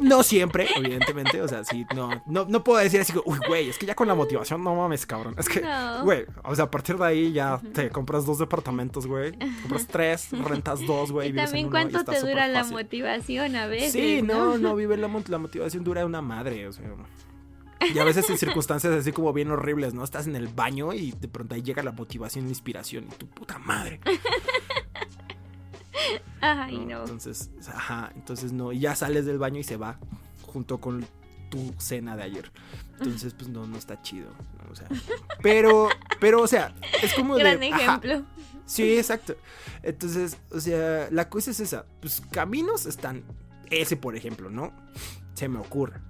No siempre, evidentemente, o sea, sí, no, no, no puedo decir así, uy, güey, es que ya con la motivación, no mames, cabrón, es que,
No.
güey, o sea, a partir de ahí ya te compras dos departamentos, güey, compras tres, rentas dos, güey,
y también cuánto te dura la
fácil.
motivación a veces.
Sí, no, no, vive la, la motivación dura una madre, o sea. Y a veces en circunstancias así como bien horribles, ¿no? Estás en el baño y de pronto ahí llega la motivación la inspiración y tu puta madre.
Ay,
¿no?
no.
Entonces, ajá, entonces no, y ya sales del baño y se va junto con tu cena de ayer. Entonces, pues no, no está chido, ¿no? O sea, pero, pero, o sea, es como de...
Gran
ajá,
ejemplo.
Sí, exacto. Entonces, o sea, la cosa es esa. Pues caminos están. Ese, por ejemplo, ¿no? Se me ocurre.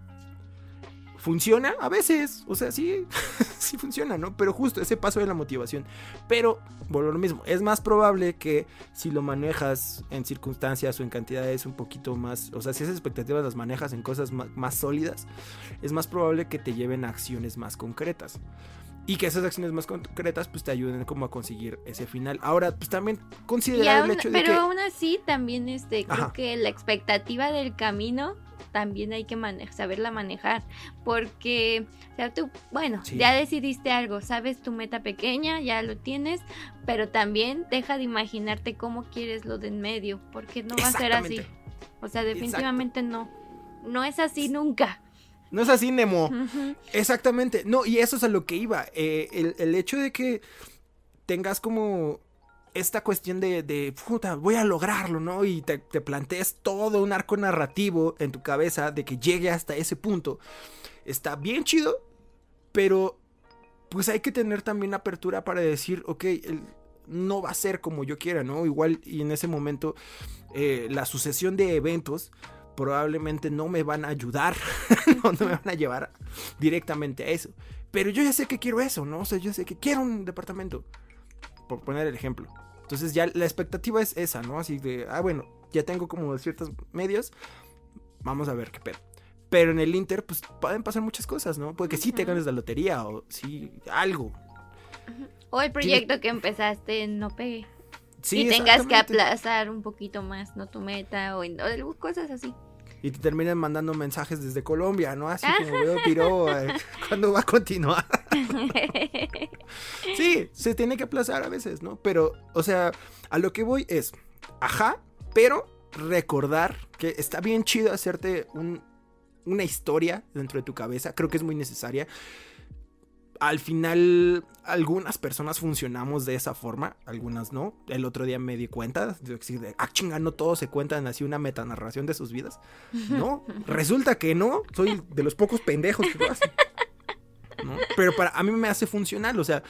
Funciona a veces. O sea, sí, sí funciona, ¿no? Pero justo ese paso de la motivación. Pero, vuelvo a lo mismo. Es más probable que si lo manejas en circunstancias o en cantidades un poquito más. O sea, si esas expectativas las manejas en cosas más sólidas, es más probable que te lleven a acciones más concretas. Y que esas acciones más concretas pues te ayuden como a conseguir ese final. Ahora, pues también considerar
aún-
el hecho de
pero
que...
aún así también este creo
Ajá.
que la expectativa del camino también hay que saberla manejar porque o sea tú bueno
Sí.
ya decidiste algo sabes tu meta pequeña ya lo tienes pero también deja de imaginarte cómo quieres lo de en medio porque no va a ser así o sea definitivamente no no es así nunca
No es así, Nemo. Exactamente. No, y eso es a lo que iba. Eh, el, el hecho de que tengas como esta cuestión de, puta, voy a lograrlo, ¿no? Y te, te plantees todo un arco narrativo en tu cabeza de que llegue hasta ese punto. Está bien chido, pero pues hay que tener también apertura para decir, ok, no va a ser como yo quiera, ¿no? Igual y en ese momento eh, la sucesión de eventos probablemente no me van a ayudar, no, no me van a llevar directamente a eso. Pero yo ya sé que quiero eso, ¿no? O sea, yo sé que quiero un departamento, por poner el ejemplo. Entonces ya la expectativa es esa, ¿no? Así de, ah, bueno, ya tengo como ciertos medios, vamos a ver qué pedo. Pero en el Inter, pues pueden pasar muchas cosas, ¿no? Puede que sí te ganes la lotería o sí, algo.
o el proyecto que empezaste no pegue
Sí,
y tengas que aplazar un poquito más no tu meta o, en- o cosas así
Y te terminan mandando mensajes desde Colombia, ¿no? Así como veo Piro, eh, ¿cuándo va a continuar? Sí, se tiene que aplazar a veces, ¿no? Pero, o sea, a lo que voy es, ajá, pero recordar que está bien chido hacerte un- una historia dentro de tu cabeza, creo que es muy necesaria. Al final, algunas personas funcionamos de esa forma, algunas no. El otro día me di cuenta de ah, chinga, no todos se cuentan así una metanarración de sus vidas. No, resulta que no, soy de los pocos pendejos que lo hacen. ¿no? Pero para a mí me hace funcional, o sea,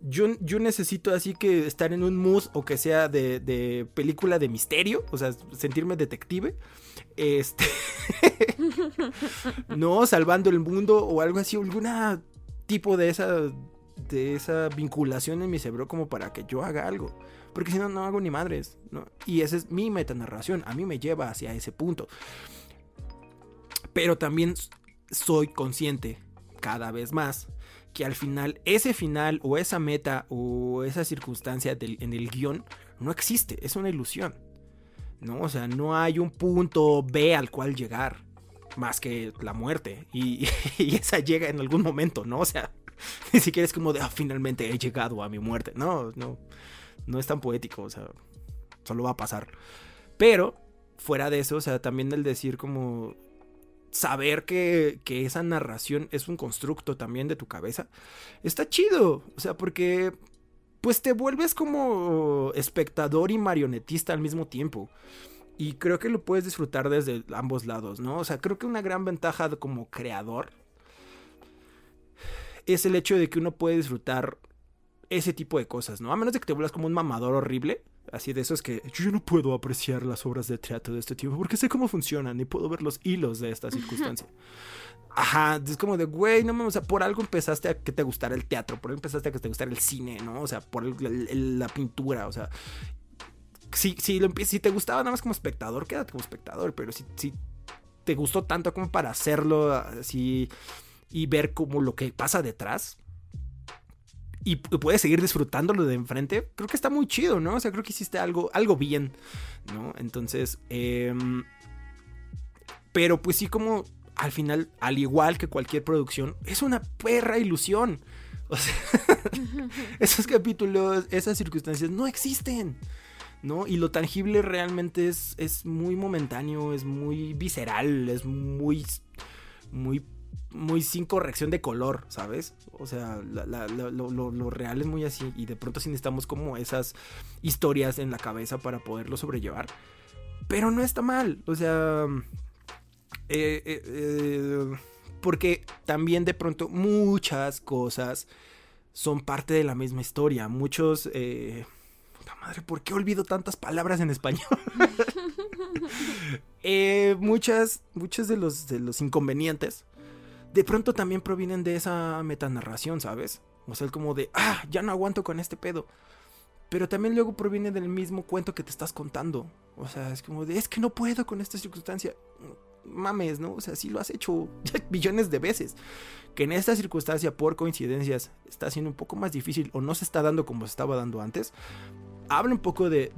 Yo, yo necesito así que estar en un mood o que sea de, de película de misterio, o sea, sentirme detective. Este. no, salvando el mundo o algo así, alguna tipo de esa de esa vinculación en mi cerebro como para que yo haga algo. Porque si no, no hago ni madres. ¿no? Y esa es mi metanarración. A mí me lleva hacia ese punto. Pero también soy consciente cada vez más que al final ese final o esa meta o esa circunstancia en el guion no existe, es una ilusión. ¿no? O sea, no hay un punto B al cual llegar más que la muerte y, esa llega en algún momento, ¿no? O sea, ni siquiera es como de, ah, finalmente he llegado a mi muerte. No, no, no es tan poético, o sea, solo va a pasar. Pero, fuera de eso, o sea, también el decir como saber que, que, esa narración es un constructo también de tu cabeza, está chido. O sea, porque pues te vuelves como espectador y marionetista al mismo tiempo. Y creo que lo puedes disfrutar desde ambos lados, ¿no? O sea, creo que una gran ventaja como creador es el hecho de que uno puede disfrutar ese tipo de cosas, ¿no? A menos de que te vuelvas como un mamador horrible, así de eso es que yo no puedo apreciar las obras de teatro de este tipo porque sé cómo funcionan y puedo ver los hilos de esta circunstancia. Ajá, es como de, güey, no o sea, por algo empezaste a que te gustara el teatro, por algo empezaste a que te gustara el cine, ¿no? O sea, por la pintura, o sea, si, si, lo, si te gustaba nada más como espectador, quédate como espectador, pero si, si te gustó tanto como para hacerlo así y ver como lo que pasa detrás, y puedes seguir disfrutándolo de enfrente, creo que está muy chido, ¿no? O sea, creo que hiciste algo, algo bien, ¿no? Entonces, em, pero pues sí como al final, al igual que cualquier producción, es una perra ilusión. O sea, esos capítulos, esas circunstancias no existen. ¿No? Y lo tangible realmente es, es muy momentáneo, es muy visceral, es muy, muy muy sin corrección de color, ¿sabes? O sea, lo, real es muy así y de pronto sí necesitamos como esas historias en la cabeza para poderlo sobrellevar. Pero no está mal, o sea... Eh, eh, eh, porque también de pronto muchas cosas son parte de la misma historia. Muchos... madre, ¿por qué olvido tantas palabras en español? muchas, muchos de los, de los inconvenientes de pronto también provienen de esa metanarración, ¿sabes? O sea, como de, ah, ya no aguanto con este pedo. Pero también luego proviene del mismo cuento que te estás contando. O sea, es como de, es que no puedo con esta circunstancia. Mames, ¿no? O sea, sí lo has hecho billones de veces. Que en esta circunstancia, por coincidencias, está siendo un poco más difícil o no se está dando como se estaba dando antes. Habla un poco de,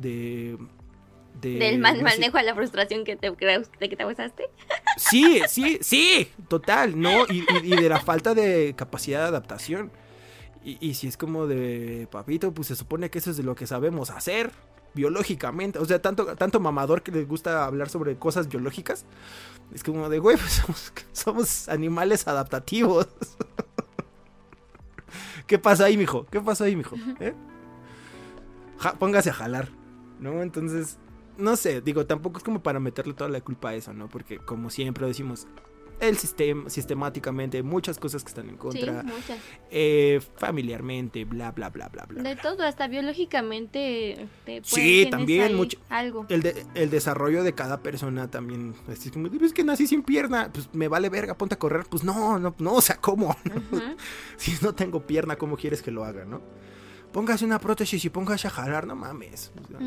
del mal manejo a la frustración que te, de que te abusaste.
Sí, sí, sí, total, ¿no? Y, de la falta de capacidad de adaptación. Y, si es como de, papito, pues se supone que eso es de lo que sabemos hacer biológicamente. O sea, tanto, tanto mamador que les gusta hablar sobre cosas biológicas. Es como de, güey, pues somos, animales adaptativos. ¿Qué pasa ahí, mijo? ¿Qué pasa ahí, mijo? ¿Eh? Póngase a jalar, ¿no? Entonces, no sé, digo, tampoco es como para meterle toda la culpa a eso, ¿no? Porque como siempre decimos, el sistema, sistemáticamente, muchas cosas que están en contra. Sí, eh, familiarmente, bla, bla, bla, bla, bla.
De todo, hasta biológicamente.
sí, también mucho. Algo. El, el desarrollo de cada persona también. Es como, es que nací sin pierna, pues me vale verga, ponte a correr. Pues no, no, no, o sea, ¿cómo? si no tengo pierna, ¿cómo quieres que lo haga, no? Póngase una prótesis y póngase a jalar, no mames. O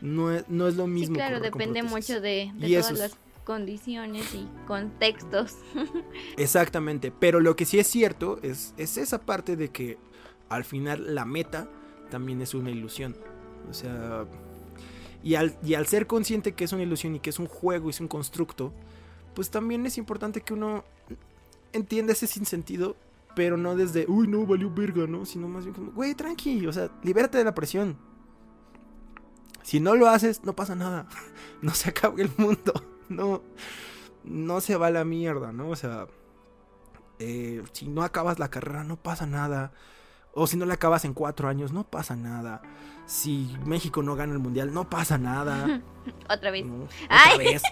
no es, no es lo mismo.
Sí, claro, depende mucho de, todas las condiciones y contextos.
Exactamente, pero lo que sí es cierto es, es esa parte de que al final la meta también es una ilusión. O sea, y al, y al ser consciente que es una ilusión y que es un juego y es un constructo, pues también es importante que uno entienda ese sinsentido, pero no desde, uy, no, valió verga, ¿no? Sino más bien como, güey, tranqui, o sea, libérate de la presión. Si no lo haces, no pasa nada. No se acaba el mundo. No, no se va a la mierda, ¿no? O sea, eh, si no acabas la carrera, no pasa nada. O si no la acabas en cuatro años, no pasa nada. Si México no gana el mundial, no pasa nada.
Otra vez.
otra vez.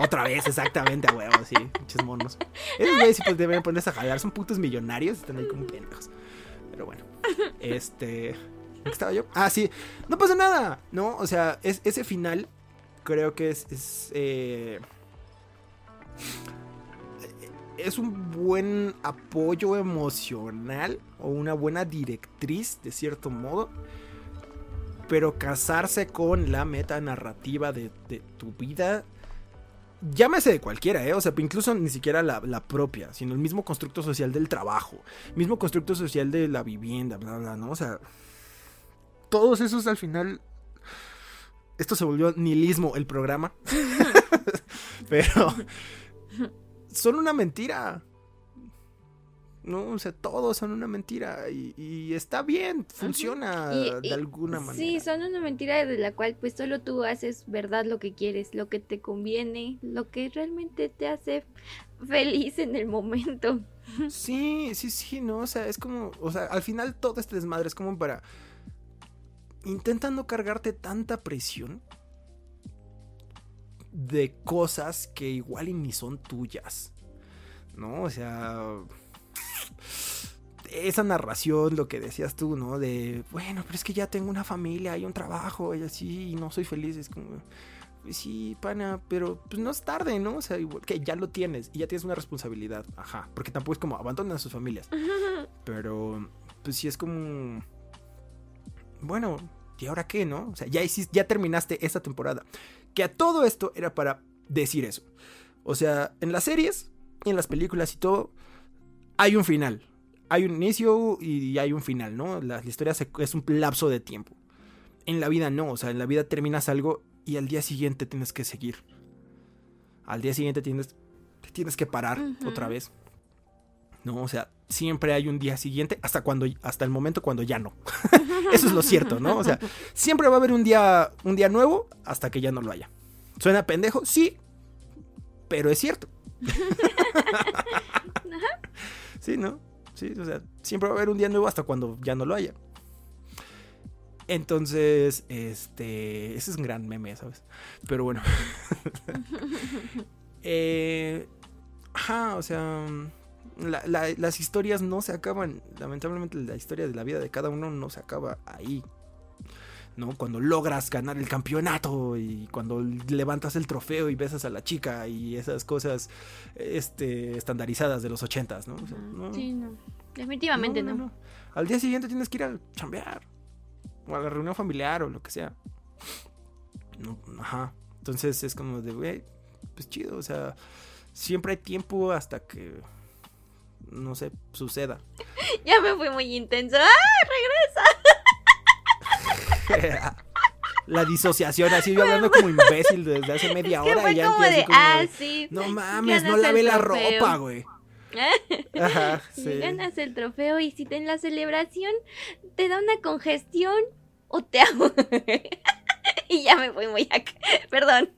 Otra vez, exactamente, a huevo, sí. Muchos monos. Esos güeyes pues deben ponerse a jalar. Son putos millonarios. Están ahí como pendejos. Pero bueno, este... ¿Qué estaba yo? Ah, sí, no pasa nada, ¿no? O sea, es, ese final creo que es... es eh, es un buen apoyo emocional o una buena directriz, de cierto modo. Pero casarse con la meta narrativa de, tu vida, llámese de cualquiera, ¿eh? O sea, incluso ni siquiera la, propia, sino el mismo constructo social del trabajo, mismo constructo social de la vivienda, bla, bla, ¿no? O sea, todos esos al final. Esto se volvió nihilismo el programa. Pero son una mentira. No, o sea, todos son una mentira y, está bien, funciona de alguna manera.
Sí, son una mentira de la cual pues solo tú haces verdad lo que quieres, lo que te conviene, lo que realmente te hace feliz en el momento.
Sí, sí, sí, no, o sea, es como, o sea, al final todo este desmadre es como para intentando cargarte tanta presión de cosas que igual y ni son tuyas. ¿No? O sea, esa narración, lo que decías tú, ¿no? De, bueno, pero es que ya tengo una familia, hay un trabajo y así, y no soy feliz. Es como, pues sí, pana, pero pues no es tarde, ¿no? O sea, que ya lo tienes y ya tienes una responsabilidad. Ajá, porque tampoco es como abandonan a sus familias. Pero, pues sí es como, bueno, ¿y ahora qué, no? O sea, ya, hiciste, ya terminaste esta temporada. Que a todo esto era para decir eso. O sea, en las series, en las películas y todo, hay un final. Hay un inicio y hay un final, ¿no? La, historia es un lapso de tiempo. En la vida no, o sea, en la vida terminas algo y al día siguiente tienes que seguir. Al día siguiente tienes, tienes que parar otra vez. ¿no? O sea, siempre hay un día siguiente hasta cuando hasta el momento cuando ya no. Eso es lo cierto, ¿no? O sea, siempre va a haber un día un día nuevo hasta que ya no lo haya. ¿Suena pendejo? Sí. Pero es cierto. sí, ¿no? Sí, o sea, siempre va a haber un día nuevo hasta cuando ya no lo haya. Entonces, este, ese es un gran meme, ¿sabes? Pero bueno. eh, ajá, o sea, las historias no se acaban. Lamentablemente la historia de la vida de cada uno no se acaba ahí. ¿No? Cuando logras ganar el campeonato y cuando levantas el trofeo y besas a la chica y esas cosas este, estandarizadas de los ochentas, ¿no?
sí, no. Definitivamente no,
Al día siguiente tienes que ir a chambear o a la reunión familiar o lo que sea. ajá. Entonces es como de, güey, pues chido, o sea, siempre hay tiempo hasta que no sé, suceda.
Ya me fui muy intenso. ¡Ah,
regresa! la disociación, así yo hablando como imbécil desde hace media hora.
y ya como de, ah, sí.
No mames, no lavé la ropa, güey.
Ajá, sí. ganas el trofeo y si te en la celebración te da una congestión o te hago. y ya me fui muy acá. Perdón.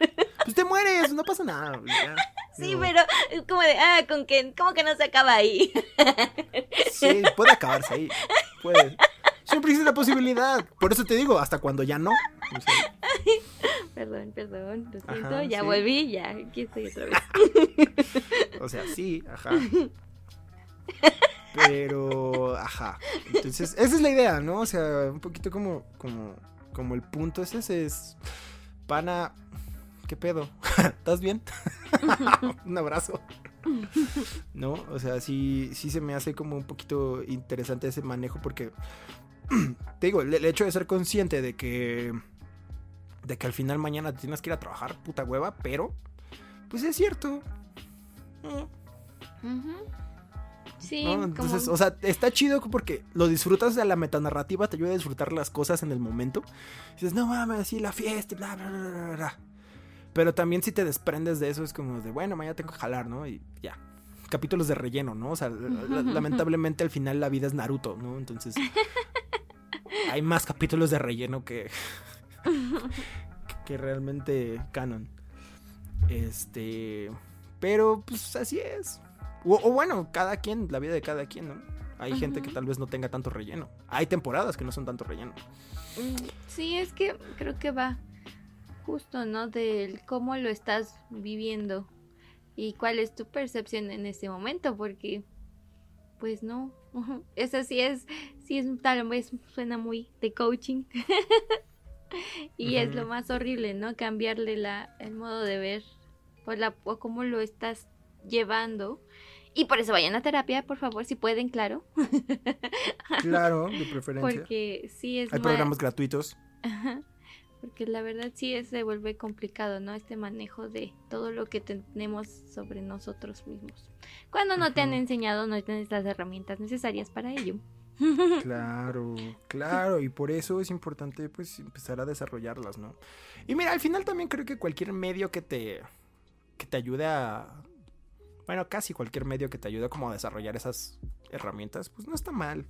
Pues te mueres, no pasa nada.
Sí, pero como de, ah, con que, como que no se acaba ahí.
Sí, puede acabarse ahí. Puede. Siempre existe la posibilidad. Por eso te digo, hasta cuando ya no.
Perdón, perdón, lo siento, ya volví, ya, aquí estoy otra vez.
o sea, sí, ajá. Pero, ajá. Entonces, esa es la idea, ¿no? O sea, un poquito como, como, como el punto es ese, es, pana, ¿qué pedo? ¿Estás bien? un abrazo. ¿No? O sea, sí, sí se me hace como un poquito interesante ese manejo porque, te digo, el, hecho de ser consciente de que, de que al final mañana tienes que ir a trabajar, puta hueva, pero, pues es cierto.
Sí,
Entonces, o sea, está chido porque lo disfrutas de la metanarrativa, te ayuda a disfrutar las cosas en el momento. dices, no mames, así la fiesta, bla, bla, bla, bla, bla. Pero también si te desprendes de eso es como de, bueno, mañana tengo que jalar, ¿no? Y ya. Capítulos de relleno, ¿no? O sea, lamentablemente al final la vida es Naruto, ¿no? Entonces hay más capítulos de relleno que, que realmente canon. Este, pero pues así es. O, bueno, cada quien, la vida de cada quien, ¿no? Hay gente que tal vez no tenga tanto relleno. Hay temporadas que no son tanto relleno.
Mm, sí, es que creo que va justo, ¿no? Del cómo lo estás viviendo y cuál es tu percepción en este momento, porque, pues no, Eso sí es, sí es tal vez suena muy de coaching. y es lo más horrible, ¿no? Cambiarle la, el modo de ver o, la, o cómo lo estás llevando. Y por eso vayan a terapia, por favor, si pueden, claro.
Claro, de preferencia.
Porque sí es
Hay
ma-
programas gratuitos.
Ajá. Porque la verdad sí se vuelve complicado, ¿no? Este manejo de todo lo que tenemos sobre nosotros mismos. Cuando no te han enseñado, no tienes las herramientas necesarias para ello.
Claro, claro, y por eso es importante pues empezar a desarrollarlas, ¿no? Y mira, al final también creo que cualquier medio que te que te ayude a bueno, casi cualquier medio que te ayude como a desarrollar esas herramientas, pues no está mal.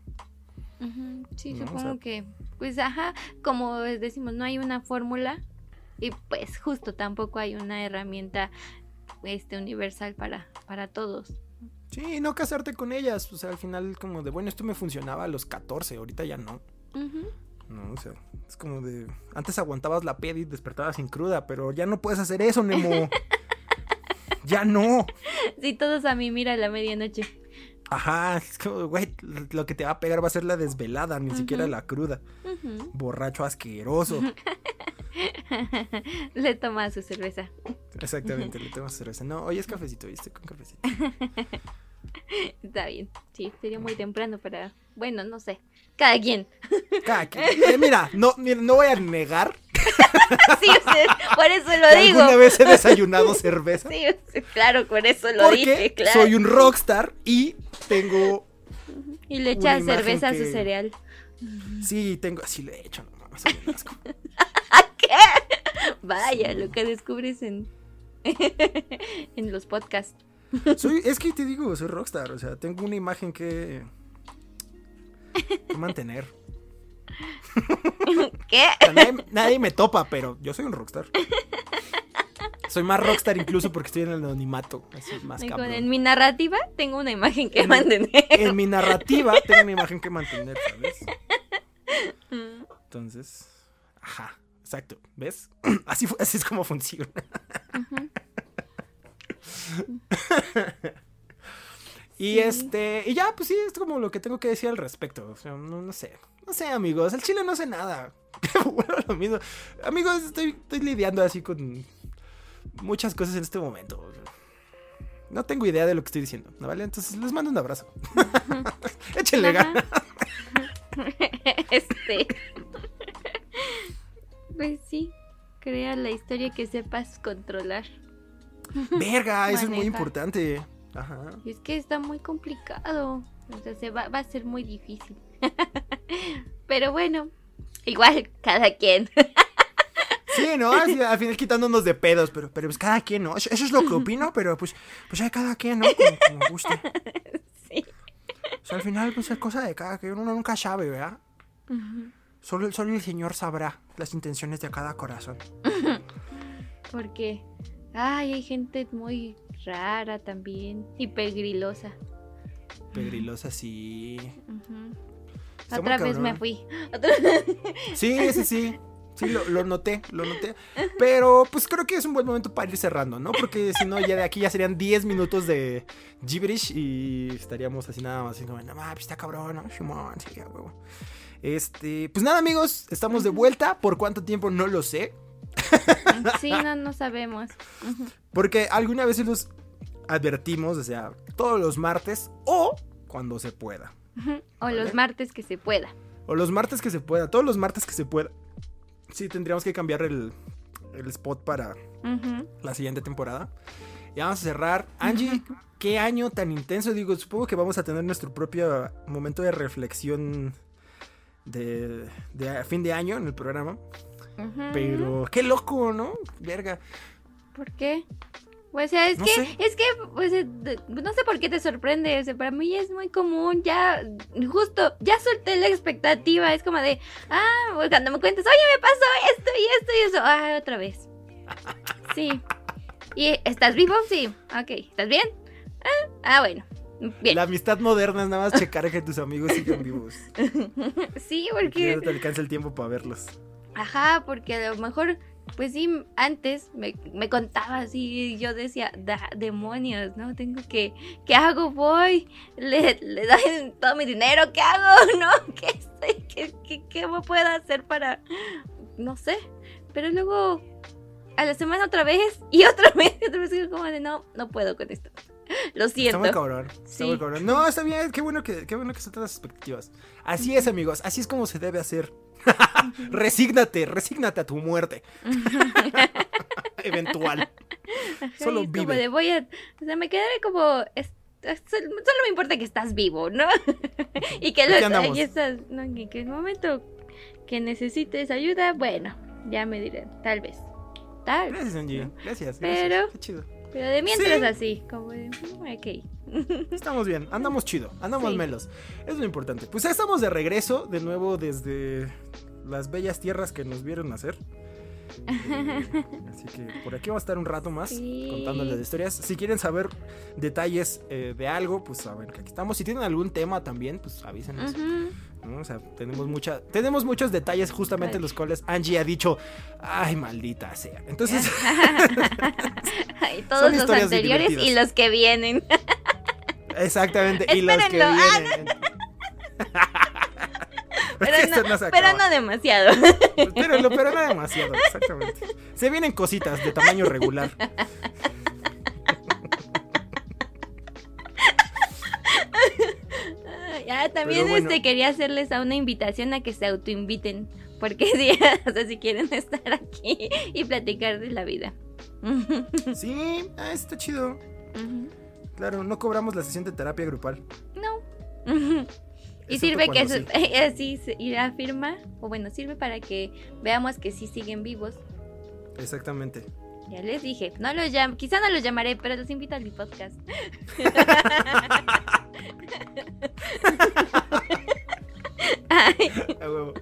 Ujú, Sí,
¿no? O
supongo
sea-
que, pues, ajá, como decimos, no hay una fórmula y pues justo tampoco hay una herramienta este universal para, para todos.
Sí, no casarte con ellas, o sea, al final como de, bueno, esto me funcionaba a los 14, ahorita ya no. No, o sea, es como de, antes aguantabas la peda y despertabas sin cruda, pero ya no puedes hacer eso, Nemo. ya no.
Sí, todos a mí, mira la medianoche.
Ajá, es como, güey, lo que te va a pegar va a ser la desvelada, ni siquiera la cruda. Borracho asqueroso.
Le toma su cerveza.
Exactamente, le tomas cerveza. No, hoy es cafecito, ¿viste? Con cafecito.
Está bien, sí, sería muy temprano para, bueno, no sé, cada quien.
Cada quien- eh, mira, no, mira, no voy a negar
Sí, por eso lo digo.
alguna vez he desayunado cerveza.
Sí, sí, claro, por eso lo
porque
dije, claro.
soy un rockstar y tengo.
Y le echa cerveza a
que-
su cereal.
Sí, tengo. Así le he hecho, no mames, soy un asco.
¿Qué? Vaya, lo que descubres en, en los podcasts.
Soy, es que te digo, soy rockstar. O sea, tengo una imagen que. que mantener.
¿Qué?
O sea, nadie, nadie me topa, pero yo soy un rockstar. Soy más rockstar incluso porque estoy en el anonimato. Así más cabrón.
en mi narrativa tengo una imagen que
En-
mantener.
En mi narrativa tengo una imagen que mantener, ¿sabes? Entonces, ajá, exacto. ¿Ves? Así, así es como funciona. Y
Sí.
este, y ya, pues sí, es como lo que tengo que decir al respecto. O sea, no, no sé. No sé, amigos. El chile no sé nada. bueno, lo mismo. Amigos, estoy, estoy lidiando así con muchas cosas en este momento. No tengo idea de lo que estoy diciendo, ¿no vale? Entonces les mando un abrazo. Échenle ganas.
Este. Pues sí, crea la historia que sepas controlar.
Verga, eso es muy importante. Ajá.
Y es que está muy complicado. O sea, se va, va a ser muy difícil. Pero bueno, igual, cada quien.
Sí, ¿no? Al final quitándonos de pedos, pero, pero pues cada quien, ¿no? Eso, eso es lo que opino, pero pues, pues ya cada quien, ¿no? Como, como guste.
Sí.
O sea, al final, pues es cosa de cada quien, uno nunca sabe, ¿verdad? Solo, solo el Señor sabrá las intenciones de cada corazón.
Porque, ay, hay gente muy rara también y pegrilosa.
Pegrilosa, sí.
Otra vez
cabrón.
me fui.
Sí, sí, sí. Sí, lo, lo noté, lo noté. Pero pues creo que es un buen momento para ir cerrando, ¿no? Porque si no, ya de aquí ya serían 10 minutos de gibberish y estaríamos así nada más así como, no mames, está cabrón, ¿no? Simón, sí, a huevo. Este, pues nada, amigos, estamos de vuelta. ¿Por cuánto tiempo? No lo sé.
Sí, no, no sabemos.
Porque alguna vez los advertimos, o sea, todos los martes o cuando se pueda.
O
Vale.
los martes que se pueda.
O los martes que se pueda, todos los martes que se pueda. Sí, tendríamos que cambiar el, el spot para la siguiente temporada. Y vamos a cerrar. Angie, qué año tan intenso. Digo, supongo que vamos a tener nuestro propio momento de reflexión de, de fin de año en el programa. Pero qué loco, ¿no? Verga.
¿Por qué? O sea, es
No
que,
sé.
es que, pues, eh, no sé por qué te sorprende, o sea, para mí es muy común, ya, justo, ya solté la expectativa, es como de, ah, pues, cuando me cuentas, oye, me pasó esto y esto y eso, ah, otra vez. Sí. ¿Y estás vivo? Sí. Ok, ¿estás bien? Ah, ah, bueno. Bien.
La amistad moderna es nada más checar que tus amigos sigan vivos.
Sí, porque,
no te alcanza el tiempo para verlos.
Ajá, porque a lo mejor pues sí, antes me, me contaba así, y yo decía, "Da- demonios, ¿no? Tengo que, ¿qué hago? Voy, le, le doy todo mi dinero, ¿qué hago? ¿No? ¿Qué, estoy- qué, qué, qué me puedo hacer para, no sé? Pero luego, a la semana otra vez, y otra vez, y otra vez, como de, no, no puedo con esto. Lo
Está
siento.
muy cabrón. Está
Sí.
muy cabrón. No, está bien. Qué bueno que, qué bueno que se las expectativas. Así es, amigos. Así es como se debe hacer. resígnate, resígnate a tu muerte. Eventual. Solo
Ay, como
vive.
de voy a, o sea, me quedaré como, solo me importa que estás vivo, ¿no? y que lo, ahí estás, ¿no? Y que el momento que necesites ayuda, bueno, ya me diré, tal vez, tal.
Gracias, Angie. Gracias.
Pero-
gracias. Qué chido.
Pero de mientras
Sí.
así, como de, ok.
Estamos bien, andamos chido, andamos
Sí.
melos. Es lo importante. Pues ya estamos de regreso, de nuevo desde las bellas tierras que nos vieron nacer. Eh, así que por aquí vamos a estar un rato más
Sí.
contándoles de historias. Si quieren saber detalles eh, de algo, pues saben que aquí estamos. Si tienen algún tema también, pues avísenos.
Ujú.
¿no? O sea, tenemos mucha, tenemos muchos detalles justamente
Ay.
los cuales Angie ha dicho, ay, maldita sea. Entonces,
todos los anteriores y los que vienen.
exactamente, y los que.
Ah,
vienen.
Pero no, pero demasiado.
Espérenlo, pero no demasiado, exactamente. Se vienen cositas de tamaño regular.
Ya, también
Pero bueno.
este quería hacerles a una invitación a que se autoinviten. Porque sí, o sea, si quieren estar aquí y platicar de la vida.
Sí, ah, está chido. Claro, no cobramos la sesión de terapia grupal.
No. Y sirve que así se irá firma, o bueno, sirve para que veamos que sí siguen vivos.
Exactamente.
Ya les dije, no los llam quizá no los llamaré, pero los invito a mi podcast. Ay,
A huevo.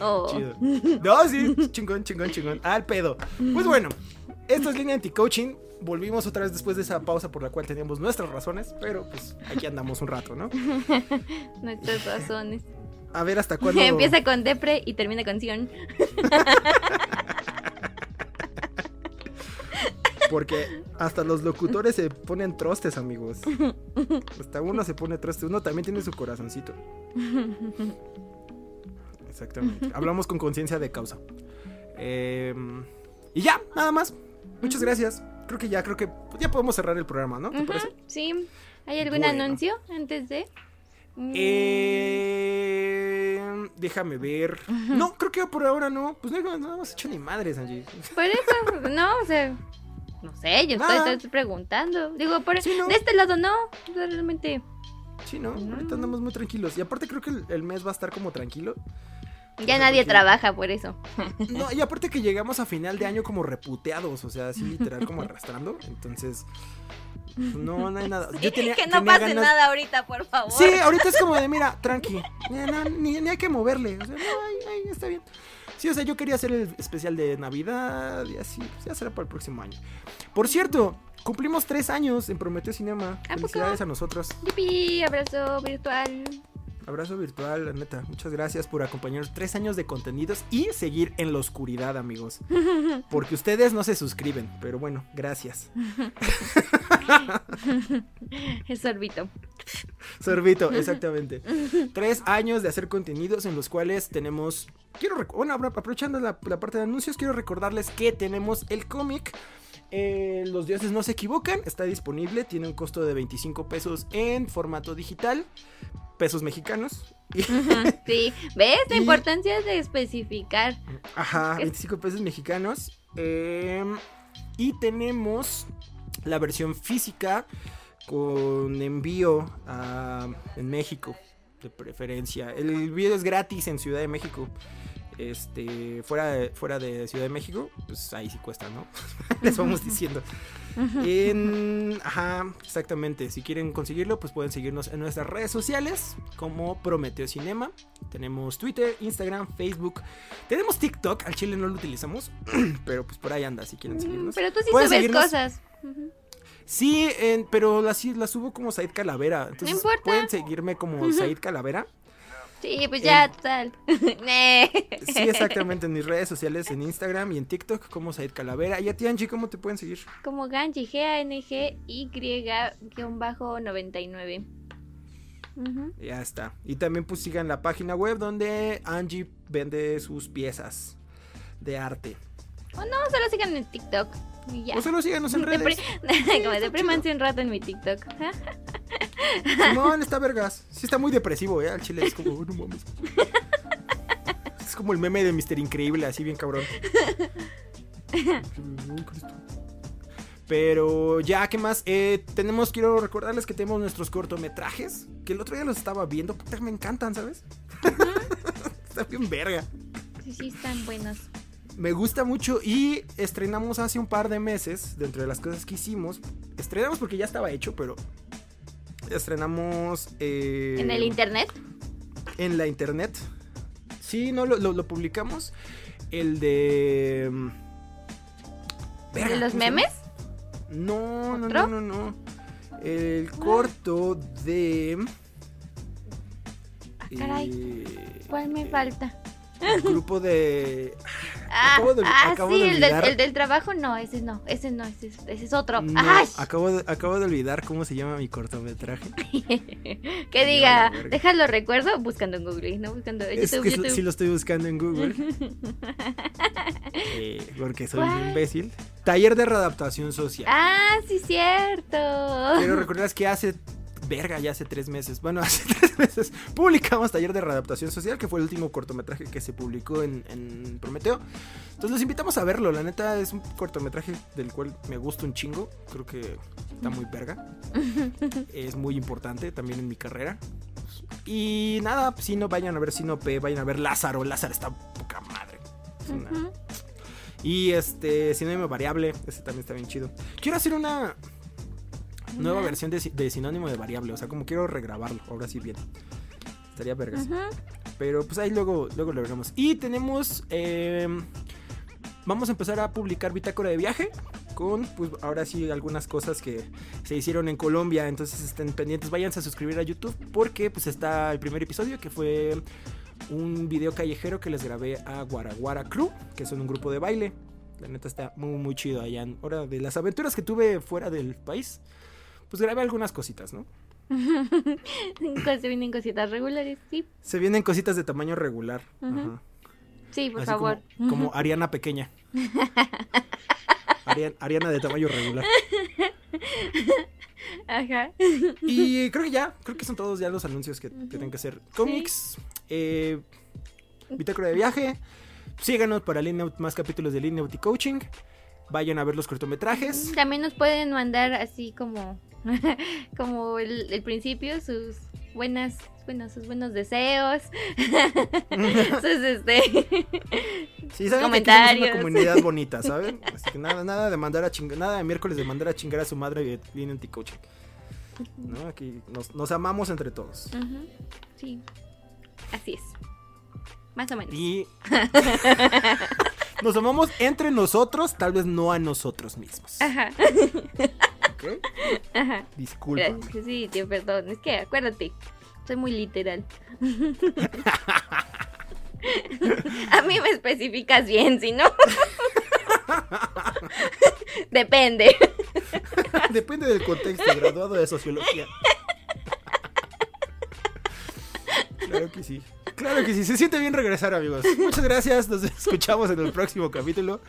oh.
Chido. No, sí, chingón, chingón, chingón. Al pedo. Pues bueno, esto es línea anti-coaching. Volvimos otra vez después de esa pausa por la cual teníamos nuestras razones, pero pues aquí andamos un rato, ¿no?
Nuestras razones.
A ver hasta cuándo.
Empieza con depre y termina con Sion.
Porque hasta los locutores se ponen trostes, amigos. Hasta uno se pone troste. Uno también tiene su corazoncito. Exactamente. Hablamos con conciencia de causa. Eh, y ya, nada más. Muchas gracias. Creo que ya, creo que ya podemos cerrar el programa, ¿no? ¿Te
Ujú,
parece?
Sí. ¿Hay algún
Bueno.
anuncio antes de? Mm,
Eh, déjame ver. No, creo que por ahora no. Pues no, no hemos hecho ni madres, Angie.
Por eso, no, o sea, no sé, yo estoy, preguntando. Digo, por
Sí, ¿no?
de este lado no, realmente
Sí, ¿no?
No.
Ahorita andamos muy tranquilos. Y aparte creo que el, el mes va a estar como tranquilo.
Ya nadie
porque-
trabaja por eso.
No, y aparte que llegamos a final de año como reputeados, o sea, así literal como arrastrando. Entonces, no, no hay nada. Yo tenía,
que no
tenía
pase
ganas-
nada ahorita, por favor.
Sí, ahorita es como de, mira, tranqui. no, ni, ni hay que moverle. O sea, no, ay, ay, está bien. Sí, o sea, yo quería hacer el especial de Navidad y así. Pues ya será para el próximo año. Por cierto, cumplimos tres años en Prometeo Cinema.
¿A poco?
Felicidades a nosotros.
Yipi, abrazo virtual.
Abrazo virtual, la neta. Muchas gracias por acompañarnos. Tres años de contenidos y seguir en la oscuridad, amigos. Porque ustedes no se suscriben. Pero bueno, gracias.
El sorbito.
Sorbito, exactamente. Tres años de hacer contenidos en los cuales tenemos. Quiero bueno, apro- aprovechando la, la parte de anuncios, quiero recordarles que tenemos el cómic. Eh, Los dioses no se equivocan. Está disponible. Tiene un costo de 25 pesos en formato digital. Pesos mexicanos.
Sí, ¿ves la
Y-
importancia de especificar?
Ajá,
¿Qué?
25 pesos mexicanos. Em, y tenemos la versión física con envío a- en México, de preferencia. El envío es gratis en Ciudad de México. Este, fuera de, fuera de Ciudad de México, pues ahí sí cuesta, ¿no? Les vamos diciendo. En, ajá, exactamente. Si quieren conseguirlo, pues pueden seguirnos en nuestras redes sociales como Prometeo Cinema. Tenemos Twitter, Instagram, Facebook. Tenemos TikTok, al chile no lo utilizamos, pero pues por ahí anda si quieren seguirnos.
Pero tú sí
Pueden
subes
seguirnos-
cosas.
Sí, en- pero la, sí, la subo como Said Calavera. Entonces
importa.
pueden seguirme como Said Calavera.
Sí, pues ya, tal.
sí, exactamente, en mis redes sociales, en Instagram y en TikTok, como Said Calavera. Y a ti, Angie, ¿cómo te pueden seguir?
Como Ganji, G-A-N-G-Y-99.
Ya está. Y también pues sigan la página web donde Angie vende sus piezas de arte.
O no, solo sigan en TikTok. Y ya.
O solo síganos en redes.
Como deprimanse un rato en mi TikTok.
Simón está vergas. Sí está muy depresivo, ¿eh? Al chile es como, no mames. Es como el meme de Mister Increíble, así bien cabrón. Pero ya, ¿qué más? Eh, tenemos, quiero recordarles que tenemos nuestros cortometrajes. Que el otro día los estaba viendo. Puta, me encantan, ¿sabes? está bien verga.
Sí, sí, están buenos.
Me gusta mucho y estrenamos hace un par de meses, dentro de las cosas que hicimos. Estrenamos porque ya estaba hecho, pero estrenamos... Eh,
¿En el internet?
En la internet. Sí, no, lo, lo, publicamos. El de...
Mm, ¿De los memes?
No, no, no, no, no. El corto de.
Ah, caray. Eh, ¿Cuál me falta?
El grupo de.
Ah, ah sí, el, del, trabajo no, ese no, ese no, ese, es otro.
acabo, de, acabo de olvidar cómo se llama mi cortometraje.
que diga, déjalo recuerdo buscando en Google, no buscando en
YouTube. Es que sí lo estoy buscando en Google. Eh, porque soy un imbécil. Taller de readaptación social.
Ah, sí, cierto.
Pero recuerdas que hace verga, ya hace tres meses, bueno, hace tres meses publicamos Taller de Readaptación Social, que fue el último cortometraje que se publicó en, en, Prometeo. Entonces los invitamos a verlo, la neta es un cortometraje del cual me gusta un chingo, creo que está muy verga, es muy importante también en mi carrera. Y nada, si no vayan a ver Sinope, vayan a ver Lázaro, Lázaro está poca madre. Y este, sinónimo variable, ese también está bien chido. Quiero hacer una nueva versión de, sinónimo de variable. O sea, como quiero regrabarlo. Ahora sí bien. Estaría vergas. Pero pues ahí luego, luego lo veremos. Y tenemos. Em, vamos a empezar a publicar bitácora de viaje. Con, pues ahora sí, algunas cosas que se hicieron en Colombia. Entonces estén pendientes. Váyanse a suscribir a YouTube. Porque pues está el primer episodio que fue un video callejero que les grabé a Guaraguara Crew. Que son un grupo de baile. La neta está muy, muy chido allá. En hora de las aventuras que tuve fuera del país pues grabé algunas cositas, ¿no?
se vienen cositas regulares, sí.
Se vienen cositas de tamaño regular.
Sí, por favor.
Como, Ariana pequeña. Ariana, de tamaño regular.
Ajá.
Y creo que ya, creo que son todos ya los anuncios que, tienen que hacer. Cómics, eh, bitácora de viaje. Síganos para más capítulos de Lineout y Coaching. Vayan a ver los cortometrajes.
También nos pueden mandar así como como el, principio, sus buenas, bueno, sus buenos deseos, sus este
sí, saben comentarios. Que una comunidad bonita, ¿saben? Así que nada, nada de mandar a chingar, nada de miércoles de mandar a chingar a su madre y en coaching. ¿No? Aquí nos, nos, amamos entre todos.
Sí, así es. Más o menos.
Y nos amamos entre nosotros, tal vez no a nosotros mismos. Ajá.
Ajá.
Disculpa.
Sí, tío, perdón. Es que acuérdate, soy muy literal. A mí me especificas bien, si no. Depende.
Depende del contexto, graduado de sociología. Claro que sí. Claro que sí. Se siente bien regresar, amigos. Muchas gracias. Nos escuchamos en el próximo capítulo.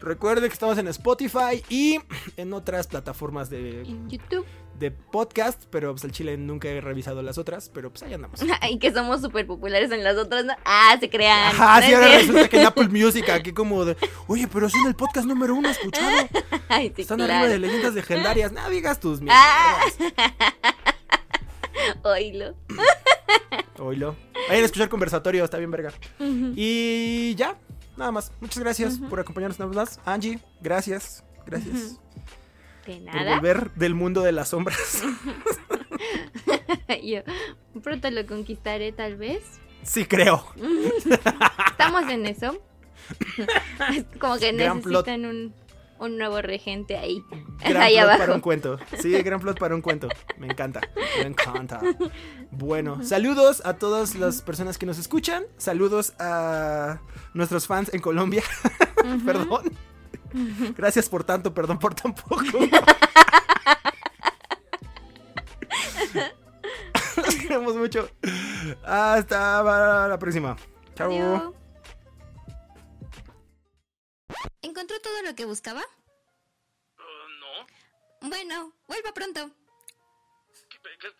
Recuerde que estamos en Spotify y en otras plataformas de
YouTube.
De podcast, pero pues el chile nunca he revisado las otras, pero pues ahí andamos.
y que somos súper populares en las otras, ¿no? Ah, se crean.
Ah, sí, ahora resulta que en Apple Music, aquí como de, oye, pero son el podcast número uno escuchado.
Ay, sí,
Están arriba de leyendas legendarias. No digas tus mierdas. Ah.
Oílo.
Oílo. Vayan a escuchar conversatorio, está bien verga. Y ya, nada más. Muchas gracias por acompañarnos una vez más. Angie, gracias. Gracias.
De nada.
Por volver del mundo de las sombras.
Yo pronto lo conquistaré, tal vez.
Sí, creo.
Estamos en eso. Como que necesitan un, un nuevo regente ahí.
Gran
ahí
plot
abajo.
para un cuento. Sí, gran plot para un cuento. Me encanta. Me encanta. Bueno, saludos a todas las personas que nos escuchan. Saludos a nuestros fans en Colombia. Perdón. Gracias por tanto, perdón por tan poco. Los queremos mucho. Hasta la próxima. Chao.
¿Encontró todo lo que buscaba?
no.
Bueno, vuelva pronto.
¿Qué- qué-